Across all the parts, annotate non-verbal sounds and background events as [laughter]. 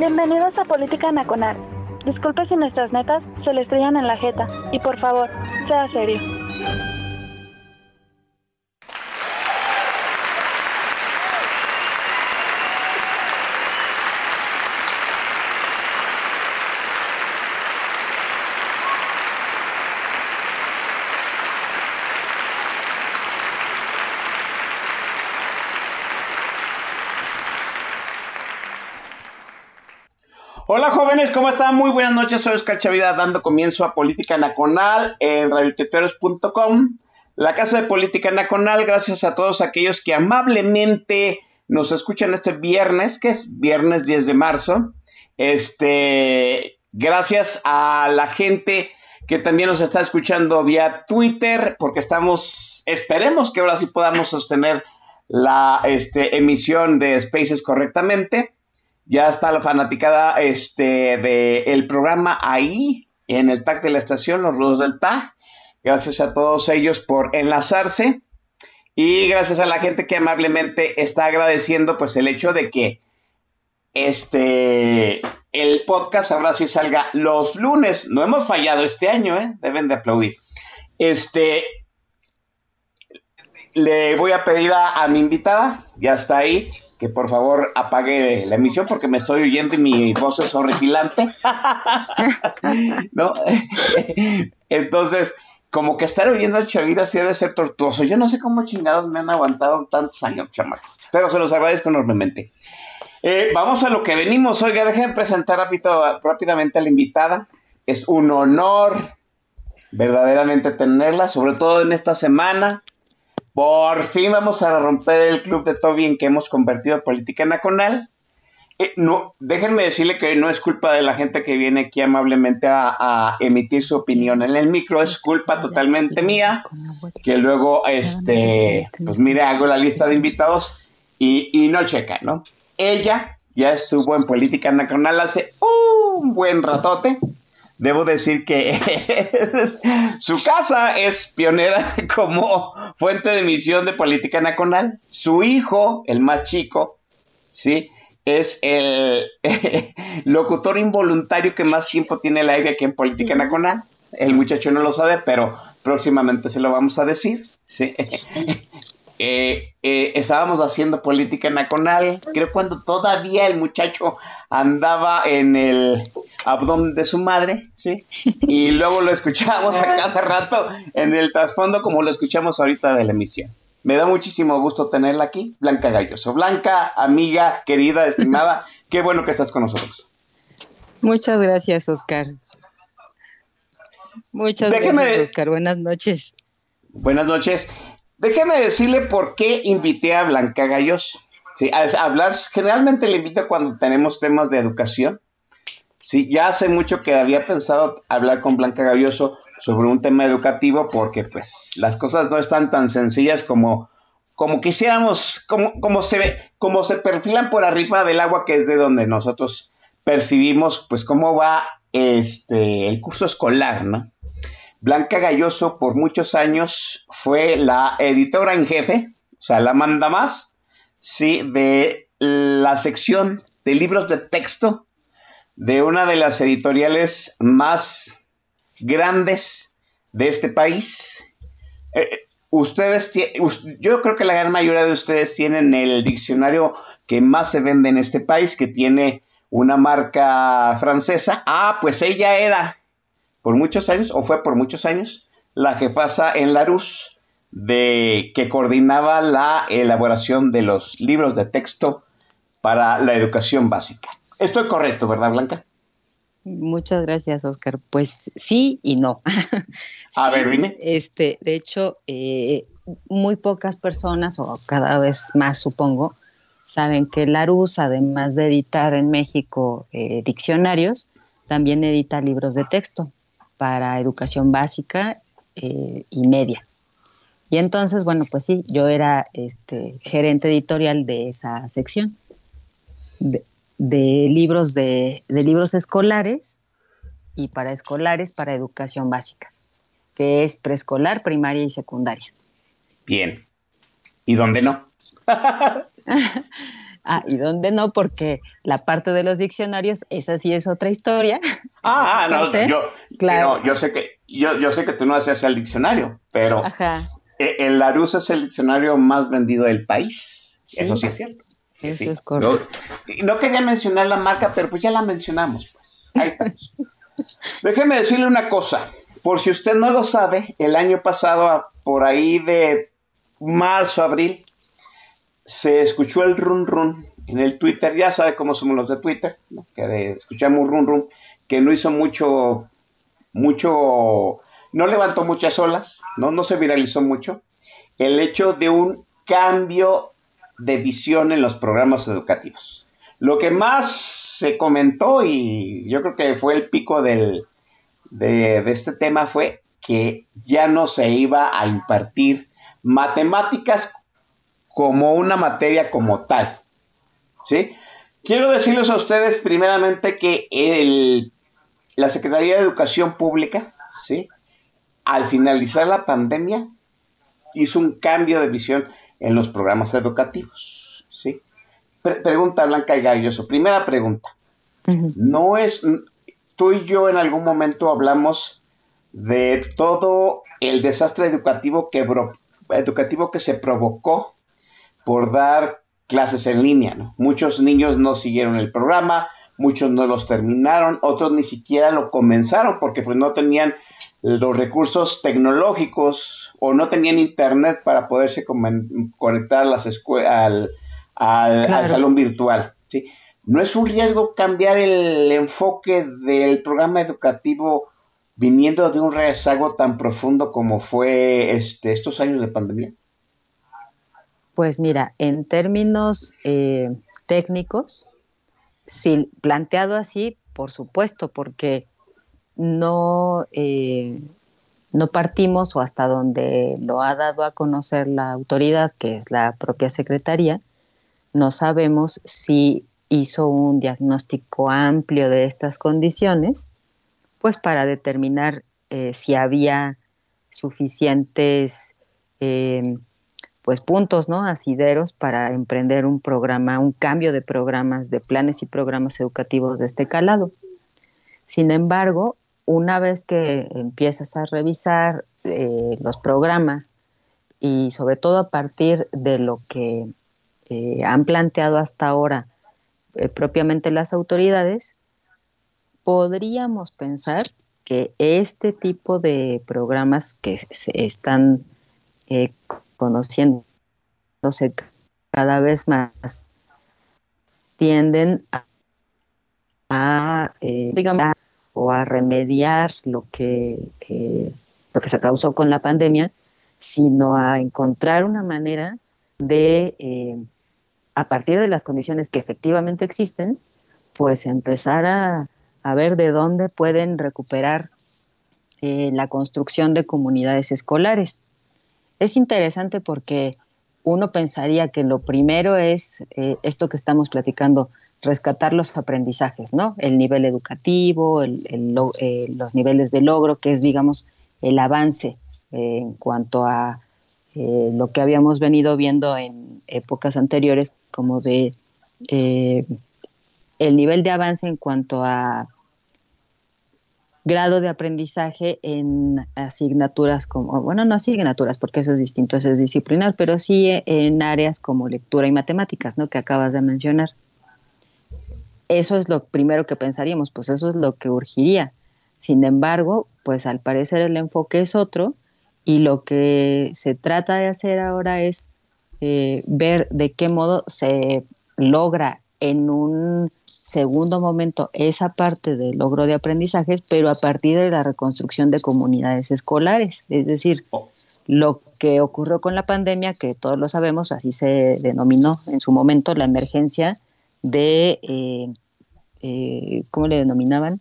Bienvenidos a Política Nacional. Disculpe si nuestras netas se le estrellan en la jeta. Y por favor, sea serio. Hola jóvenes, ¿cómo están? Muy buenas noches, soy Oscar Chavida dando comienzo a Política Nacional en radioteteros.com, la casa de Política Nacional, gracias a todos aquellos que amablemente nos escuchan este viernes, que es viernes 10 de marzo. Este, gracias a la gente que también nos está escuchando vía Twitter, porque estamos, esperemos que ahora sí podamos sostener la este, emisión de Spaces correctamente. Ya está la fanaticada este, del programa ahí, en el TAC de la estación, los rudos del TAC. Gracias a todos ellos por enlazarse. Y gracias a la gente que amablemente está agradeciendo pues el hecho de que este el podcast ahora sí salga los lunes. No hemos fallado este año, ¿eh? Deben de aplaudir. Este le voy a pedir a, a mi invitada, ya está ahí, que por favor apague la emisión porque me estoy oyendo y mi voz es horripilante. [laughs] ¿No? [laughs] Entonces, como que estar oyendo a Chavira sí debe ser tortuoso. Yo no sé cómo chingados me han aguantado tantos años, chamacos. Pero se los agradezco enormemente. Eh, vamos a lo que venimos. Oiga, déjenme presentar rápido, rápidamente a la invitada. Es un honor verdaderamente tenerla, sobre todo en esta semana. Por fin vamos a romper el club de Toby en que hemos convertido a política nacional. Eh, no, déjenme decirle que no es culpa de la gente que viene aquí amablemente a, emitir su opinión en el micro, es culpa totalmente mía, que luego, este, pues mire, hago la lista de invitados y, y no checa, ¿no? Ella ya estuvo en política nacional hace un buen ratote, debo decir que su casa es pionera [laughs] como fuente de emisión de política nacional. Su hijo, el más chico, ¿sí? Es el [laughs] locutor involuntario que más tiempo tiene el aire aquí en política nacional. El muchacho no lo sabe, pero próximamente se lo vamos a decir. ¿sí? [laughs] Eh, eh, estábamos haciendo política nacional, creo cuando todavía el muchacho andaba en el abdomen de su madre, ¿sí? Y [laughs] luego lo escuchamos a cada rato en el trasfondo como lo escuchamos ahorita de la emisión. Me da muchísimo gusto tenerla aquí, Blanca Galloso. Blanca, amiga, querida, estimada, qué bueno que estás con nosotros. Muchas gracias, Oscar. Muchas Déjeme, gracias, Oscar. Buenas noches. Buenas noches. Déjeme decirle por qué invité a Blanca Galloso. Sí, a, hablar, generalmente le invito cuando tenemos temas de educación. Sí, ya hace mucho que había pensado hablar con Blanca Galloso sobre un tema educativo porque pues las cosas no están tan sencillas como, como quisiéramos, como, como, se, como se perfilan por arriba del agua que es de donde nosotros percibimos pues cómo va este, el curso escolar, ¿no? Blanca Galloso por muchos años fue la editora en jefe, o sea, la manda más, sí, de la sección de libros de texto de una de las editoriales más grandes de este país. Eh, ustedes, yo creo que la gran mayoría de ustedes tienen el diccionario que más se vende en este país, que tiene una marca francesa. Ah, pues ella era por muchos años, o fue por muchos años, la jefasa en Larus de que coordinaba la elaboración de los libros de texto para la educación básica. Estoy correcto, ¿verdad, Blanca? Muchas gracias, Oscar. Pues sí y no. [laughs] A ver, dime. Este, de hecho, eh, muy pocas personas, o cada vez más supongo, saben que Larus, además de editar en México eh, diccionarios, también edita libros de texto para educación básica eh, y media. Y entonces, bueno, pues sí, yo era este, gerente editorial de esa sección de, libros de, de, libros escolares y para escolares para educación básica, que es preescolar, primaria y secundaria. Bien. ¿Y dónde no? [laughs] Ah, ¿y dónde no? Porque la parte de los diccionarios, esa sí es otra historia. [laughs] Ah, no, yo, claro. yo sé que yo, yo sé que tú no haces el diccionario, pero e, el Larus es el diccionario más vendido del país. Eso sí es cierto. Eso es correcto. No, quería mencionar la marca, pero pues ya la mencionamos, pues. Ahí Déjeme decirle una cosa. Por si usted no lo sabe, el año pasado, por ahí de marzo, abril, se escuchó el run run en el Twitter, ya sabe cómo somos los de Twitter, que escuchamos run run, que no hizo mucho, mucho, no levantó muchas olas, no, no se viralizó mucho, el hecho de un cambio de visión en los programas educativos. Lo que más se comentó, y yo creo que fue el pico del, de, de este tema, fue que ya no se iba a impartir matemáticas como una materia como tal. ¿Sí? Quiero decirles a ustedes primeramente que el, la Secretaría de Educación Pública, ¿sí? al finalizar la pandemia, hizo un cambio de visión en los programas educativos. ¿sí? pregunta Blanca y Galloso. Primera pregunta. No es, tú y yo en algún momento hablamos de todo el desastre educativo que, educativo que se provocó por dar clases en línea. Muchos niños no siguieron el programa, muchos no los terminaron, otros ni siquiera lo comenzaron porque pues no tenían los recursos tecnológicos o no tenían internet para poderse conectar a las al, al, salón virtual. ¿sí? ¿No es un riesgo cambiar el enfoque del programa educativo viniendo de un rezago tan profundo como fue este, estos años de pandemia? Pues mira, en términos eh, técnicos, si planteado así, por supuesto, porque no, eh, no partimos o hasta donde lo ha dado a conocer la autoridad, que es la propia Secretaría, no sabemos si hizo un diagnóstico amplio de estas condiciones, pues para determinar eh, si había suficientes pues puntos, ¿no? Asideros para emprender un programa, un cambio de programas, de planes y programas educativos de este calado. Sin embargo, una vez que empiezas a revisar eh, los programas y sobre todo a partir de lo que eh, han planteado hasta ahora eh, propiamente las autoridades, podríamos pensar que este tipo de programas que se están conociéndose cada vez más, tienden a, o a remediar lo que, eh, lo que se causó con la pandemia, sino a encontrar una manera de, eh, a partir de las condiciones que efectivamente existen, pues empezar a, a ver de dónde pueden recuperar la construcción de comunidades escolares. Es interesante porque uno pensaría que lo primero es eh, esto que estamos platicando, rescatar los aprendizajes, ¿no? El nivel educativo, el, eh, los niveles de logro, que es, digamos, el avance eh, en cuanto a lo que habíamos venido viendo en épocas anteriores, como de el nivel de avance en cuanto a grado de aprendizaje en asignaturas como, bueno, no asignaturas porque eso es distinto, eso es disciplinar, pero sí en áreas como lectura y matemáticas, ¿no? Que acabas de mencionar. Eso es lo primero que pensaríamos, pues eso es lo que urgiría. Sin embargo, pues al parecer el enfoque es otro y lo que se trata de hacer ahora es eh, ver de qué modo se logra en un segundo momento esa parte del logro de aprendizajes, pero a partir de la reconstrucción de comunidades escolares. Es decir, Oh. lo que ocurrió con la pandemia, que todos lo sabemos, así se denominó en su momento la emergencia de, eh, eh, ¿cómo le denominaban?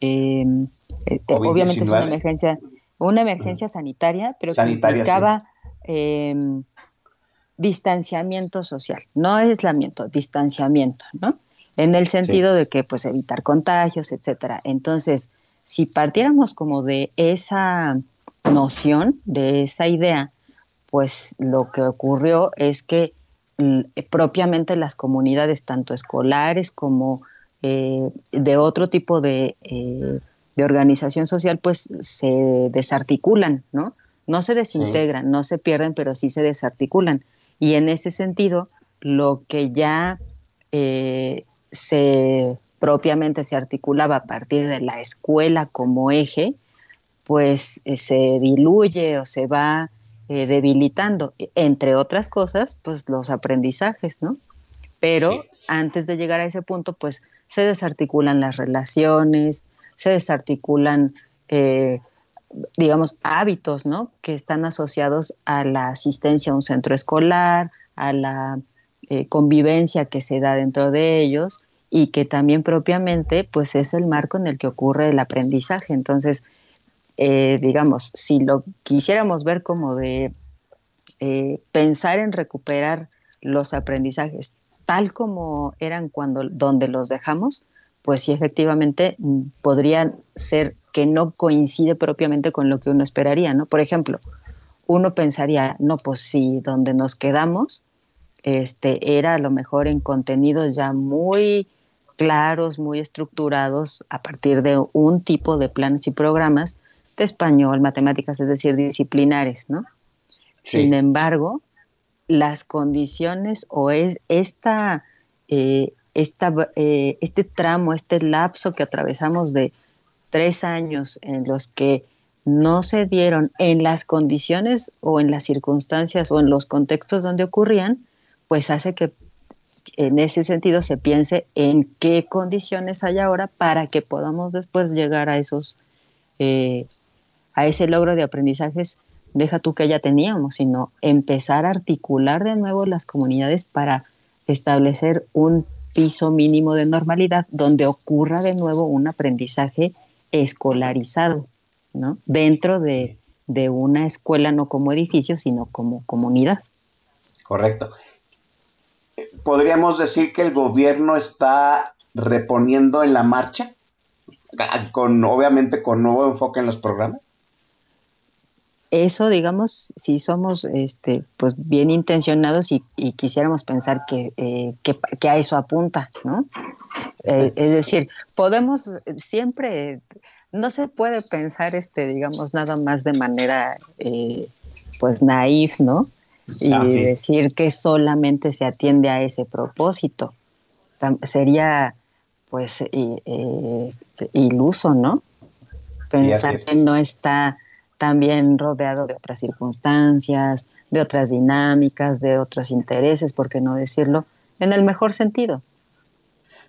Eh, COVID-19. obviamente es una emergencia, una emergencia sanitaria, pero Sanitaria, que implicaba distanciamiento social, no aislamiento, distanciamiento, ¿no? En el sentido de que, pues, evitar contagios, etcétera. Entonces, si partiéramos como de esa noción, de esa idea, pues lo que ocurrió es que propiamente las comunidades, tanto escolares como eh, de otro tipo de, eh, de organización social, pues se desarticulan, ¿no? No se desintegran, no se pierden, pero sí se desarticulan. Y en ese sentido, lo que ya eh, se propiamente se articulaba a partir de la escuela como eje, pues eh, se diluye o se va eh, debilitando, entre otras cosas, pues los aprendizajes, ¿no? Pero Sí. antes de llegar a ese punto, pues se desarticulan las relaciones, se desarticulan, eh, digamos, hábitos, ¿no? Que están asociados a la asistencia a un centro escolar, a la eh, convivencia que se da dentro de ellos y que también propiamente, pues es el marco en el que ocurre el aprendizaje. Entonces, eh, digamos, si lo quisiéramos ver como de eh, pensar en recuperar los aprendizajes tal como eran cuando donde los dejamos, pues sí efectivamente mm, podrían ser que no coincide propiamente con lo que uno esperaría, ¿no? Por ejemplo, uno pensaría, no, pues sí, donde nos quedamos, este, era a lo mejor en contenidos ya muy claros, muy estructurados a partir de un tipo de planes y programas de español, matemáticas, es decir, disciplinares, ¿no? Sí. Sin embargo, las condiciones o es esta, eh, esta, eh, este tramo, este lapso que atravesamos de tres años en los que no se dieron en las condiciones o en las circunstancias o en los contextos donde ocurrían, pues hace que en ese sentido se piense en qué condiciones hay ahora para que podamos después llegar a esos, eh, a ese logro de aprendizajes deja tú que ya teníamos, sino empezar a articular de nuevo las comunidades para establecer un piso mínimo de normalidad donde ocurra de nuevo un aprendizaje escolarizado, ¿no? Dentro de, de una escuela no como edificio, sino como comunidad. Correcto. ¿Podríamos decir que el gobierno está reponiendo en la marcha? Con, obviamente con nuevo enfoque en los programas. Eso, digamos, si somos este, pues bien intencionados y, y quisiéramos pensar que, eh, que, que, a eso apunta, ¿no? Eh, es decir, podemos siempre, no se puede pensar, este, digamos, nada más de manera, eh, pues, naif, ¿no? Y ah, sí. decir que solamente se atiende a ese propósito. Sería, pues, iluso, ¿no? Pensar sí, que no está también rodeado de otras circunstancias, de otras dinámicas, de otros intereses, por qué no decirlo, en el mejor sentido.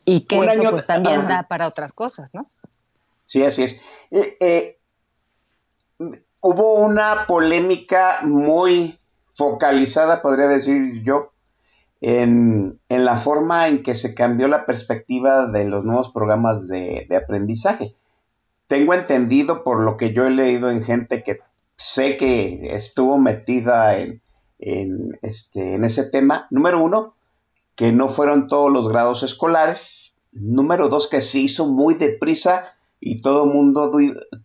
Y que eso pues, también da para otras cosas, ¿no? Sí, así es. Eh, eh, hubo una polémica muy focalizada, podría decir yo, en, en, la forma en que se cambió la perspectiva de los nuevos programas de, de aprendizaje tengo entendido por lo que yo he leído en gente que sé que estuvo metida en, en, este, en ese tema. Número uno, que no fueron todos los grados escolares. Número dos, que se hizo muy deprisa y todo mundo,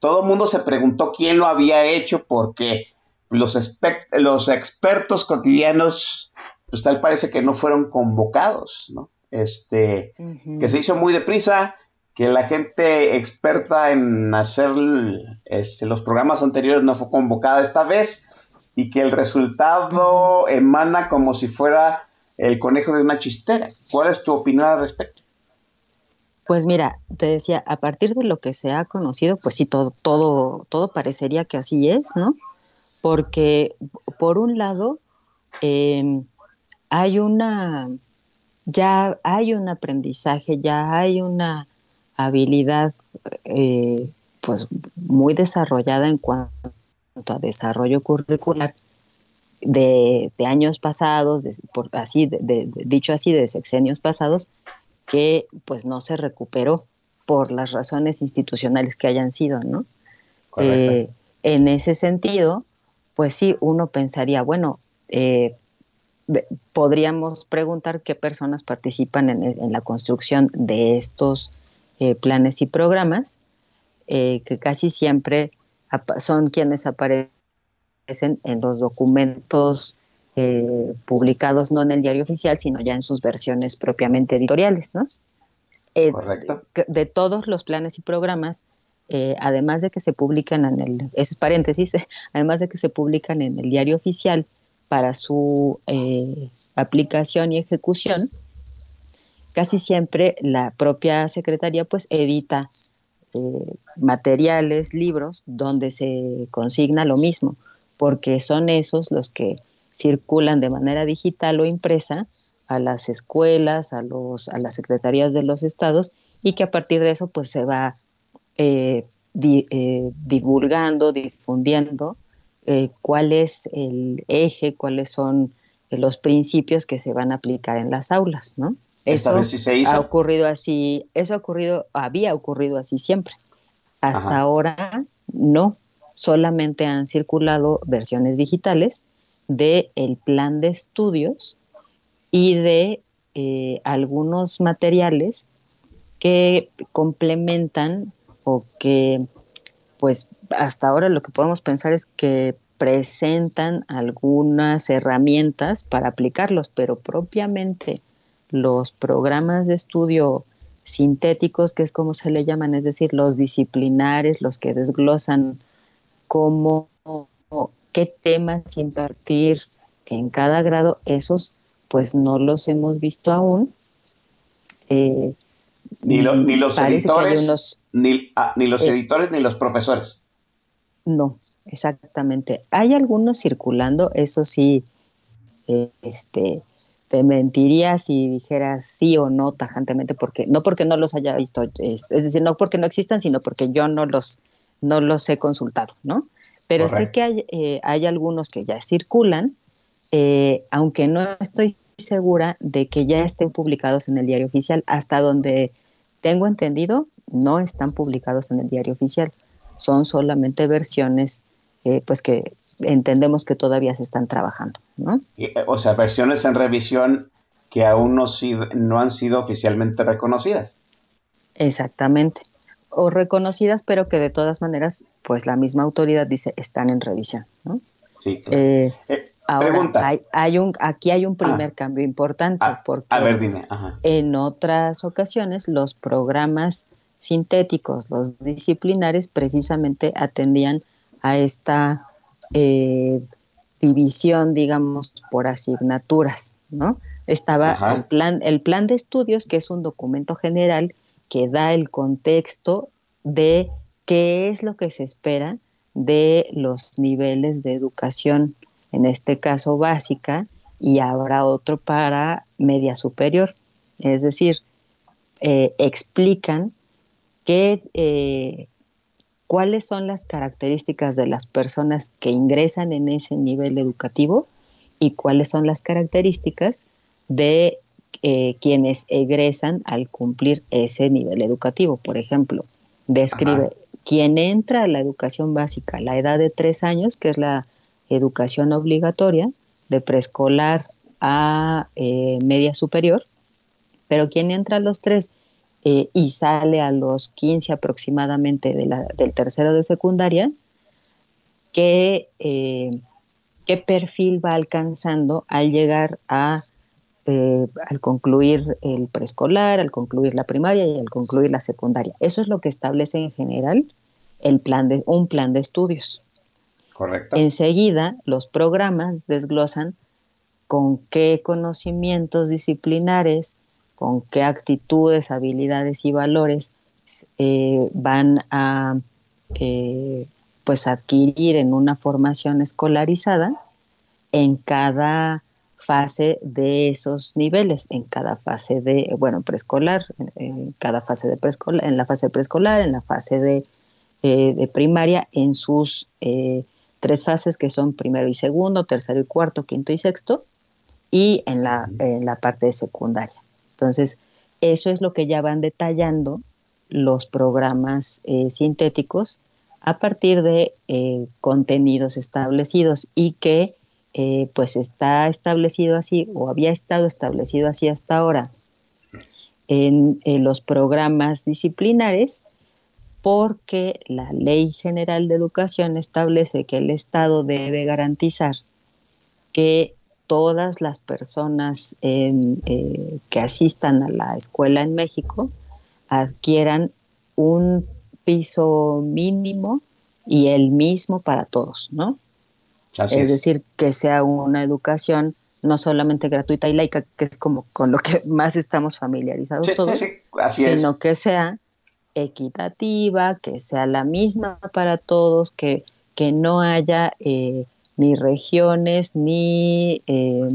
todo mundo se preguntó quién lo había hecho porque los, los expertos cotidianos, pues tal parece que no fueron convocados, ¿no? Este, uh -huh. que se hizo muy deprisa, que la gente experta en hacer este, los programas anteriores no fue convocada esta vez y que el resultado emana como si fuera el conejo de una chistera. ¿Cuál es tu opinión al respecto? Pues mira, te decía, a partir de lo que se ha conocido, pues sí, todo, todo, todo parecería que así es, ¿no? Porque, por un lado, eh, hay una ya hay un aprendizaje, ya hay una habilidad eh, pues muy desarrollada en cuanto a desarrollo curricular de, años pasados, por, así, dicho así, de sexenios pasados, que pues no se recuperó por las razones institucionales que hayan sido, ¿no? Eh, en ese sentido, pues sí, uno pensaría, bueno, eh, podríamos preguntar qué personas participan en, la construcción de estos eh, planes y programas, que casi siempre son quienes aparecen en los documentos publicados no en el diario oficial, sino ya en sus versiones propiamente editoriales, ¿no? Eh, Correcto. De, todos los planes y programas, eh, además de que se publican en el, es paréntesis, [laughs] además de que se publican en el diario oficial para su eh, aplicación y ejecución, casi siempre la propia secretaría pues edita materiales, libros donde se consigna lo mismo, porque son esos los que circulan de manera digital o impresa a las escuelas, a, los, a las secretarías de los estados y que a partir de eso pues se va eh, eh, divulgando, difundiendo eh, cuál es el eje, cuáles son los principios que se van a aplicar en las aulas, ¿no? Eso se hizo. ha ocurrido así, eso ha ocurrido, había ocurrido así siempre. Hasta ahora no, solamente han circulado versiones digitales del el plan de estudios y de eh, algunos materiales que complementan o que pues hasta ahora lo que podemos pensar es que presentan algunas herramientas para aplicarlos, pero propiamente los programas de estudio sintéticos, que es como se le llaman, es decir, los disciplinares, los que desglosan cómo, qué temas impartir en cada grado, esos pues no los hemos visto aún. Eh, ni, ni, los editores, ni, ah, ni, los eh, editores, ni los profesores. No, exactamente. Hay algunos circulando, eso sí, este, te mentiría si dijeras sí o no tajantemente, porque no porque no los haya visto, es, decir, no porque no existan, sino porque yo no los, no los he consultado, ¿no? Pero sé que hay, hay algunos que ya circulan, eh, aunque no estoy segura de que ya estén publicados en el diario oficial. Hasta donde tengo entendido, no están publicados en el diario oficial. Son solamente versiones eh, pues que entendemos que todavía se están trabajando. ¿no? Eh, o sea, versiones en revisión que aún no, no han sido oficialmente reconocidas. Exactamente. O reconocidas, pero que de todas maneras, pues la misma autoridad dice están en revisión. ¿no? Sí, claro. Ahora, Hay, un, aquí hay un primer ah. cambio importante ah, porque a ver, dime. en otras ocasiones los programas sintéticos, los disciplinares, precisamente atendían a esta eh, división, digamos, por asignaturas, ¿no? Estaba el plan, el plan de estudios, que es un documento general que da el contexto de qué es lo que se espera de los niveles de educación en este caso básica, y habrá otro para media superior. Es decir, eh, explican eh, cuáles son las características de las personas que ingresan en ese nivel educativo y cuáles son las características de eh, quienes egresan al cumplir ese nivel educativo. Por ejemplo, describe quien entra a la educación básica a la edad de tres años, que es la educación obligatoria de preescolar a eh, media superior, pero quien entra a los tres eh, y sale a los 15 aproximadamente del tercero de secundaria, ¿qué, eh, qué perfil va alcanzando al llegar a al concluir el preescolar, al concluir la primaria y al concluir la secundaria. Eso es lo que establece en general el plan de, un plan de estudios. Enseguida, los programas desglosan con qué conocimientos disciplinares, con qué actitudes, habilidades y valores eh, van a eh, pues adquirir en una formación escolarizada en cada fase de esos niveles, en cada fase de, bueno, preescolar, en cada fase de preescolar, en la fase preescolar, en la fase de, eh, primaria, en sus eh, tres fases que son primero y segundo, tercero y cuarto, quinto y sexto, y en la, en la parte de secundaria. Entonces, eso es lo que ya van detallando los programas eh, sintéticos a partir de eh, contenidos establecidos y que eh, pues está establecido así o había estado establecido así hasta ahora en, los programas disciplinares porque la Ley General de Educación establece que el Estado debe garantizar que todas las personas que asistan a la escuela en México adquieran un piso mínimo y el mismo para todos, ¿no? es, decir, que sea una educación no solamente gratuita y laica, que es como con lo que [laughs] más estamos familiarizados todos, sino que sea equitativa, que sea la misma para todos, que, que no haya eh, ni regiones, ni eh,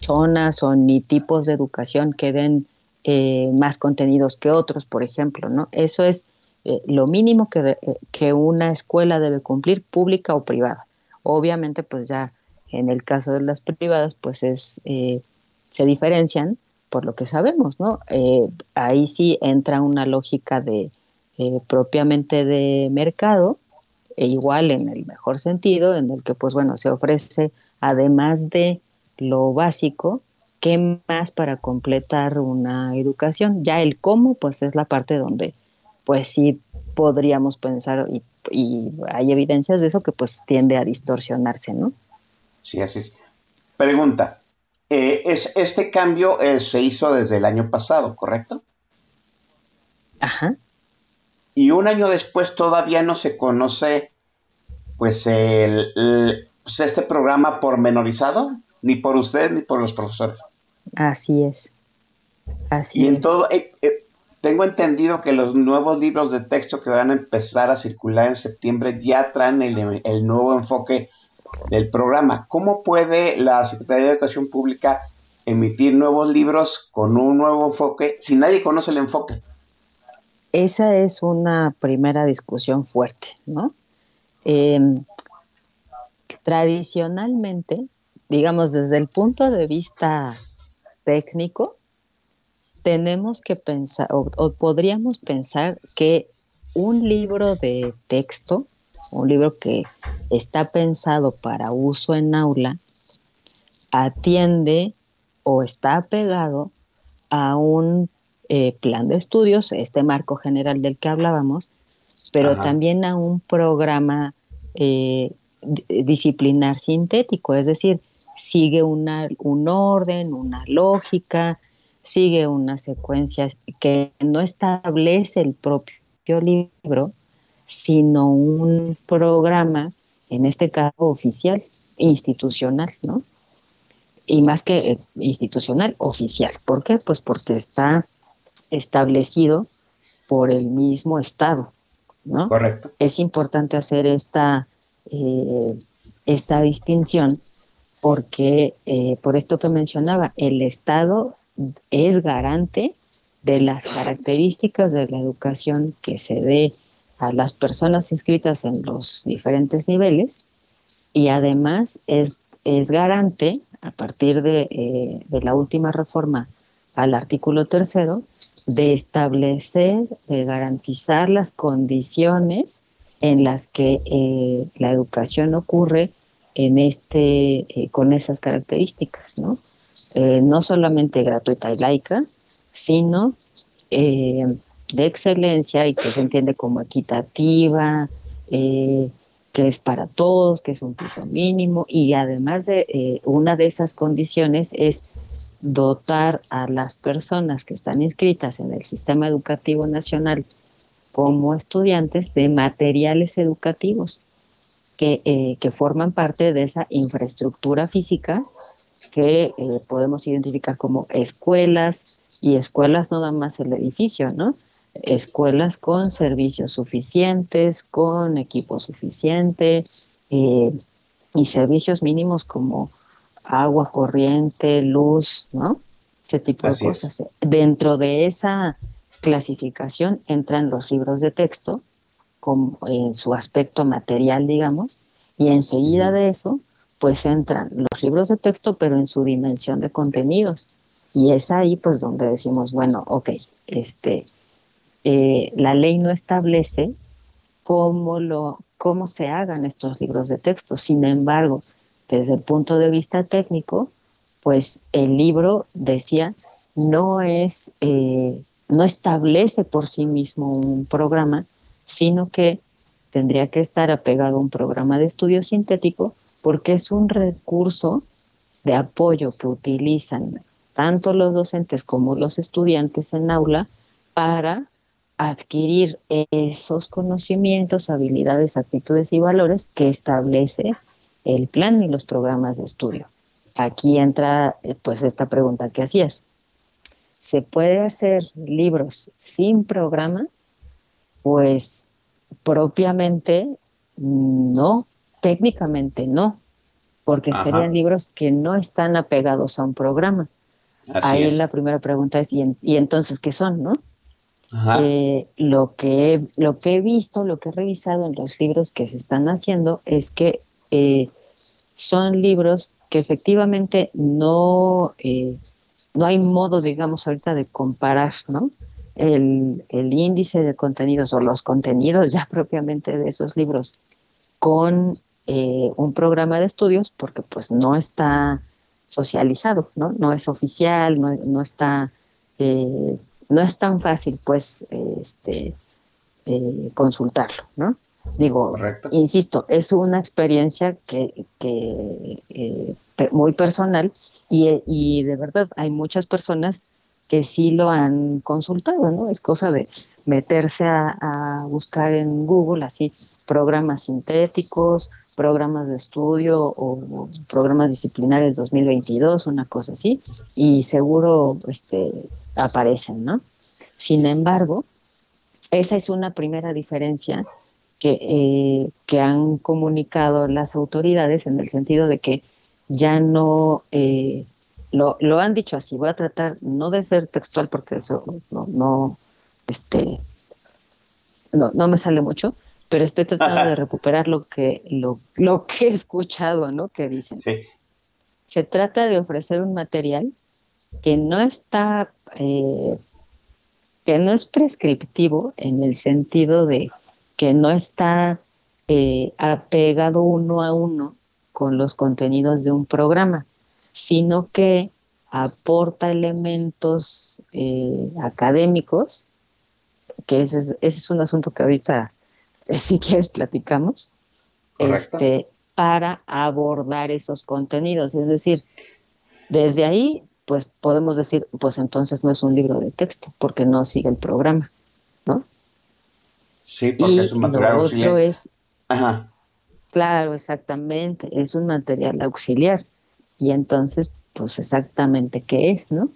zonas o ni tipos de educación que den eh, más contenidos que otros, por ejemplo, ¿no? Eso es eh, lo mínimo que, eh, que una escuela debe cumplir, pública o privada. Obviamente, pues ya en el caso de las privadas, pues es, se diferencian por lo que sabemos, ¿no? ahí sí entra una lógica de propiamente de mercado, e igual en el mejor sentido, en el que, pues bueno, se ofrece, además de lo básico, ¿qué más para completar una educación? Ya el cómo, pues es la parte donde, pues sí podríamos pensar, y, hay evidencias de eso que pues tiende a distorsionarse, ¿no? Sí, así es. Pregunta, eh, es, este cambio eh, se hizo desde el año pasado, ¿correcto? Ajá. Y un año después todavía no se conoce, pues, el, pues, este programa pormenorizado, ni por usted ni por los profesores. Así es. Así y en todo, eh, eh, tengo entendido que los nuevos libros de texto que van a empezar a circular en septiembre ya traen el, nuevo enfoque del programa. ¿Cómo puede la Secretaría de Educación Pública emitir nuevos libros con un nuevo enfoque si nadie conoce el enfoque? Esa es una primera discusión fuerte, ¿no? Em, tradicionalmente, digamos, desde el punto de vista técnico, tenemos que pensar, o, podríamos pensar que un libro de texto, un libro que está pensado para uso en aula, atiende o está pegado a un eh, plan de estudios, este marco general del que hablábamos, pero también a un programa eh, disciplinar sintético, es decir, sigue una, un orden, una lógica, sigue una secuencia que no establece el propio libro, sino un programa, en este caso oficial, institucional, ¿no? Y más que eh, institucional, oficial. ¿Por qué? Pues porque está establecido por el mismo Estado, ¿no? Correcto. Es importante hacer esta, eh, esta distinción porque eh, por esto que mencionaba, el Estado es garante de las características de la educación que se dé a las personas inscritas en los diferentes niveles y además es, es garante, a partir de, eh, de, la última reforma al artículo tercero, de establecer, de garantizar las condiciones en las que eh, la educación ocurre en este, eh, con esas características, ¿no? Eh, no solamente gratuita y laica, sino eh, de excelencia y que se entiende como equitativa, que es para todos, que es un piso mínimo y además de una de esas condiciones es dotar a las personas que están inscritas en el sistema educativo nacional como estudiantes de materiales educativos eh, que, forman parte de esa infraestructura física que eh, podemos identificar como escuelas y escuelas no nada más el edificio, ¿no? Escuelas con servicios suficientes, con equipo suficiente eh, y servicios mínimos como agua corriente, luz, ¿no? Ese tipo de cosas. Dentro de esa clasificación entran los libros de texto, como en su aspecto material, digamos, y enseguida de eso, pues entran los libros de texto, pero en su dimensión de contenidos. Y es ahí, pues, donde decimos, bueno, ok, este, eh, la ley no establece cómo, lo, cómo se hagan estos libros de texto. Sin embargo, desde el punto de vista técnico, pues el libro, decía, no es, eh, no establece por sí mismo un programa, sino que tendría que estar apegado a un programa de estudio sintético porque es un recurso de apoyo que utilizan tanto los docentes como los estudiantes en aula para adquirir esos conocimientos, habilidades, actitudes y valores que establece el plan y los programas de estudio. Aquí entra eh, pues esta pregunta que hacías. ¿Se puede hacer libros sin programa? Pues propiamente no, técnicamente no, porque serían libros que no están apegados a un programa. Ahí la primera pregunta es, ¿y, entonces qué son, no? Eh, lo, que, lo que he visto, lo que he revisado en los libros que se están haciendo es que eh, son libros que efectivamente no, eh, no hay modo, digamos, ahorita de comparar, ¿no? El, el, índice de contenidos o los contenidos ya [laughs] propiamente de esos libros con un programa de estudios, porque pues no está socializado, ¿no? No es oficial, no, no está, no es tan fácil, pues, este, eh, consultarlo, ¿no? Digo, insisto, es una experiencia que, que eh, muy personal y, y, de verdad hay muchas personas que sí lo han consultado, ¿no? Es cosa de meterse a, a buscar en Google así programas sintéticos, programas de estudio o programas disciplinares 2022, una cosa así, y seguro este, aparecen, ¿no? Sin embargo, esa es una primera diferencia que, eh, que han comunicado las autoridades en el sentido de que ya no, eh, lo, lo, han dicho así, voy a tratar no de ser textual porque eso no, no, este, no, no me sale mucho, pero estoy tratando de recuperar lo que, lo, lo, que he escuchado, ¿no? Que dicen. Sí. Se trata de ofrecer un material que no está, eh, que no es prescriptivo en el sentido de que no está eh, apegado uno a uno con los contenidos de un programa, sino que aporta elementos eh, académicos, que ese es, ese es un asunto que ahorita si quieres platicamos, este, para abordar esos contenidos. Es decir, desde ahí, pues podemos decir, pues entonces no es un libro de texto, porque no sigue el programa, ¿no? Sí, porque es un material lo auxiliar. Otro es, Ajá. Claro, exactamente, es un material auxiliar. Y entonces, pues exactamente qué es, ¿no?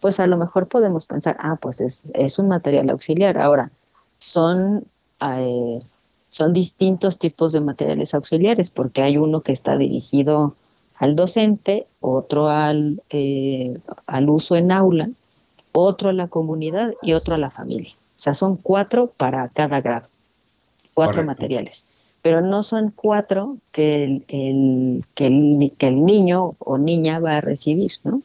Pues a lo mejor podemos pensar, ah, pues es, es un material auxiliar. Ahora, son eh, son distintos tipos de materiales auxiliares, porque hay uno que está dirigido al docente, otro al, eh, al uso en aula, otro a la comunidad y otro a la familia. O sea, son cuatro para cada grado, cuatro materiales. Pero no son cuatro que el, que, el, que el niño o niña va a recibir, ¿no?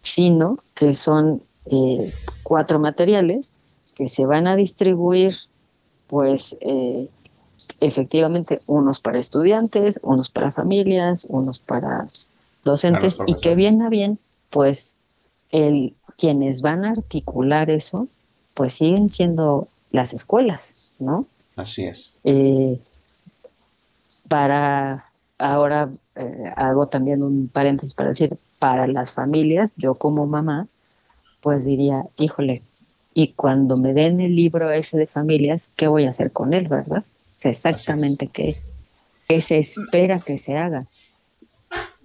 Sino que son eh, cuatro materiales que se van a distribuir pues eh, efectivamente unos para estudiantes, unos para familias, unos para docentes y que bien a bien, pues el, quienes van a articular eso, pues siguen siendo las escuelas, ¿no? Así es. Eh, para ahora eh, hago también un paréntesis para decir, para las familias, yo como mamá, pues diría, híjole, y cuando me den el libro ese de familias, ¿qué voy a hacer con él, verdad? Es exactamente qué, qué se espera que se haga.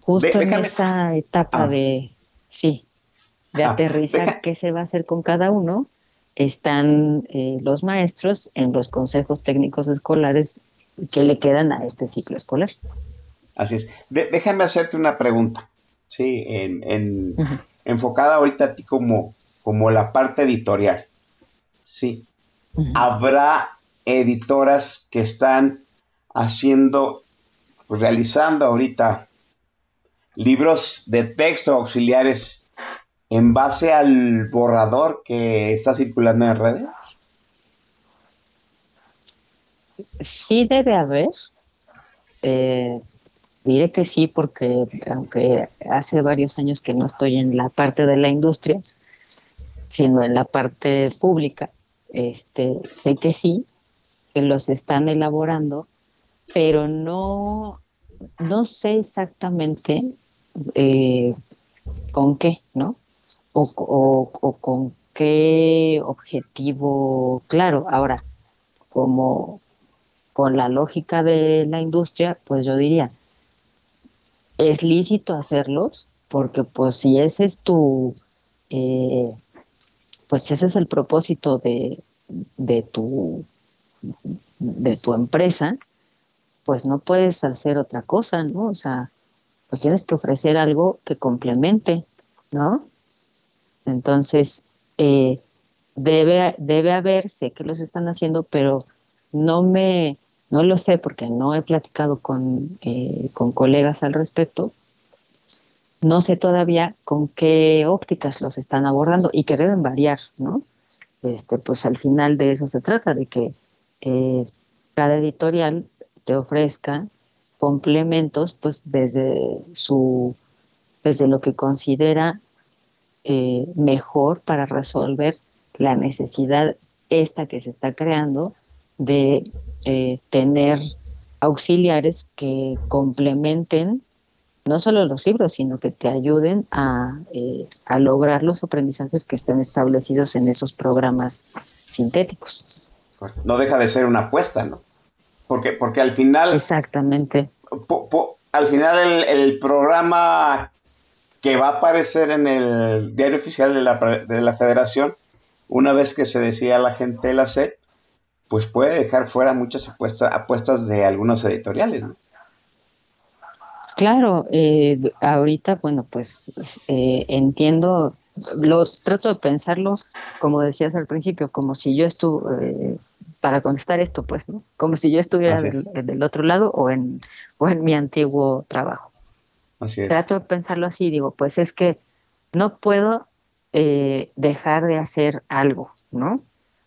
Justo en esa etapa ah. de, sí, de ah, aterrizar qué se va a hacer con cada uno, están eh, los maestros en los consejos técnicos escolares que le quedan a este ciclo escolar. Así es. déjame hacerte una pregunta, ¿sí? En, Enfocada ahorita a ti como, como la parte editorial, ¿sí? ¿Habrá editoras que están haciendo, realizando ahorita libros de texto auxiliares en base al borrador que está circulando en redes? Sí debe haber. Eh, diré que sí porque aunque hace varios años que no estoy en la parte de la industria, sino en la parte pública, este, sé que sí, los están elaborando, pero no, no sé exactamente eh, con qué, ¿no? O, con qué objetivo claro. Ahora, como con la lógica de la industria, pues yo diría, es lícito hacerlos, porque pues si ese es tu, eh, pues ese es el propósito de, de, tu, de tu empresa, pues no puedes hacer otra cosa, ¿no? O sea, pues tienes que ofrecer algo que complemente, ¿no? Entonces, eh, debe, debe haber, sé que los están haciendo, pero no me, no lo sé porque no he platicado con, eh, con colegas al respecto. No sé todavía con qué ópticas los están abordando y que deben variar, ¿no? Este, pues al final de eso se trata, de que eh, cada editorial te ofrezca complementos pues desde su desde lo que considera eh, mejor para resolver la necesidad esta que se está creando de eh, tener auxiliares que complementen no solo los libros, sino que te ayuden a, eh, a, lograr los aprendizajes que estén establecidos en esos programas sintéticos. No deja de ser una apuesta, ¿no? Porque, porque al final... Exactamente. al final el, el, programa que va a aparecer en el diario oficial de la, de la federación, una vez que se decida la gente la SED, pues puede dejar fuera muchas apuestas, apuestas de algunos editoriales, ¿no? Claro, eh, ahorita, bueno, pues eh, entiendo, lo trato de pensarlo, como decías al principio, como si yo estuve, eh, para contestar esto, pues, ¿no? Como si yo estuviera del, otro lado o en, o en mi antiguo trabajo. Así es. Trato de pensarlo así, digo, pues es que no puedo eh, dejar de hacer algo, ¿no?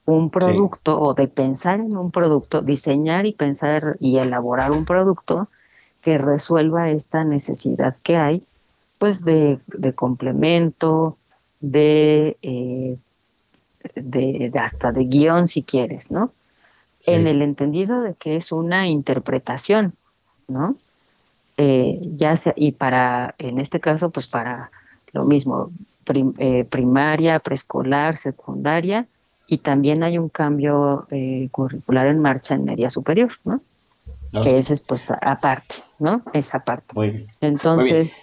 Un producto o de pensar en un producto, diseñar y pensar y elaborar un producto que resuelva esta necesidad que hay, pues de, complemento, de, eh, de, hasta de guion si quieres, ¿no? En el entendido de que es una interpretación, ¿no? Eh, ya sea, y para, en este caso, pues para lo mismo, eh, primaria, preescolar, secundaria, y también hay un cambio eh, curricular en marcha en media superior, ¿no? Que ese es pues aparte, ¿no? Esa parte. Muy Entonces,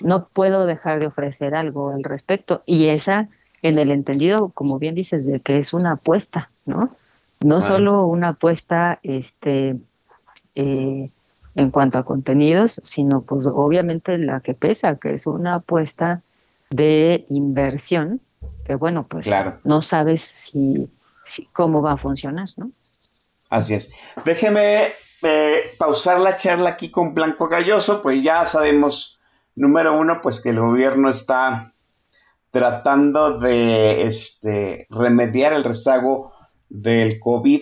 no puedo dejar de ofrecer algo al respecto, y esa, en el entendido, como bien dices, de que es una apuesta, ¿no? No solo una apuesta este, eh, en cuanto a contenidos, sino pues obviamente la que pesa, que es una apuesta de inversión, que bueno, pues no sabes si, cómo va a funcionar, ¿no? Así es. Déjeme eh, pausar la charla aquí con Blanco Galloso, pues ya sabemos, número uno, pues que el gobierno está tratando de este, remediar el rezago del COVID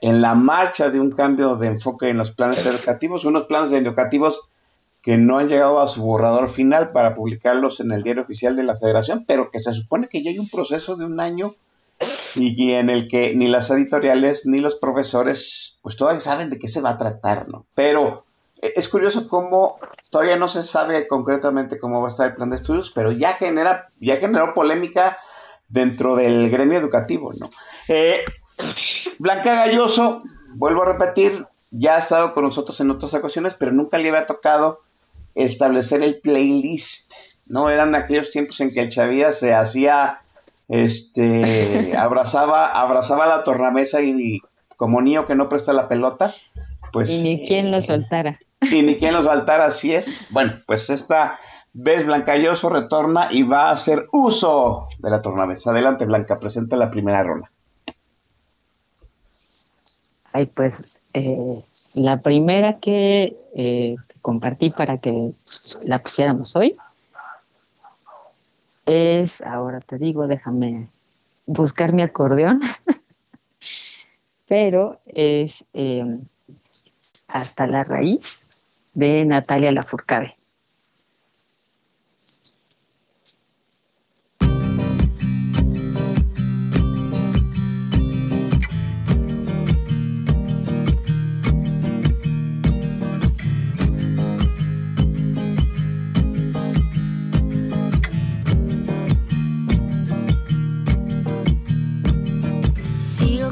en la marcha de un cambio de enfoque en los planes educativos, unos planes educativos que no han llegado a su borrador final para publicarlos en el diario oficial de la federación, pero que se supone que ya hay un proceso de un año y, en el que ni las editoriales ni los profesores pues todavía saben de qué se va a tratar, ¿no? Pero eh, es curioso cómo todavía no se sabe concretamente cómo va a estar el plan de estudios, pero ya genera, ya generó polémica dentro del gremio educativo, ¿no? Eh, Blanca Galloso, vuelvo a repetir, ya ha estado con nosotros en otras ocasiones, pero nunca le había tocado establecer el playlist, ¿no? Eran aquellos tiempos en que el chavía se hacía, este, [laughs] abrazaba, abrazaba la tornamesa y, como niño que no presta la pelota, pues... Y ni quien lo soltara. y ni quién los va a altar, así es. Bueno, pues esta vez Blancayoso retorna y va a hacer uso de la tornavez. Adelante, Blanca, presenta la primera ronda. Ay, pues eh, la primera que eh, compartí para que la pusiéramos hoy es, ahora te digo, déjame buscar mi acordeón, [laughs] pero es eh, Hasta la raíz de Natalia Lafourcade.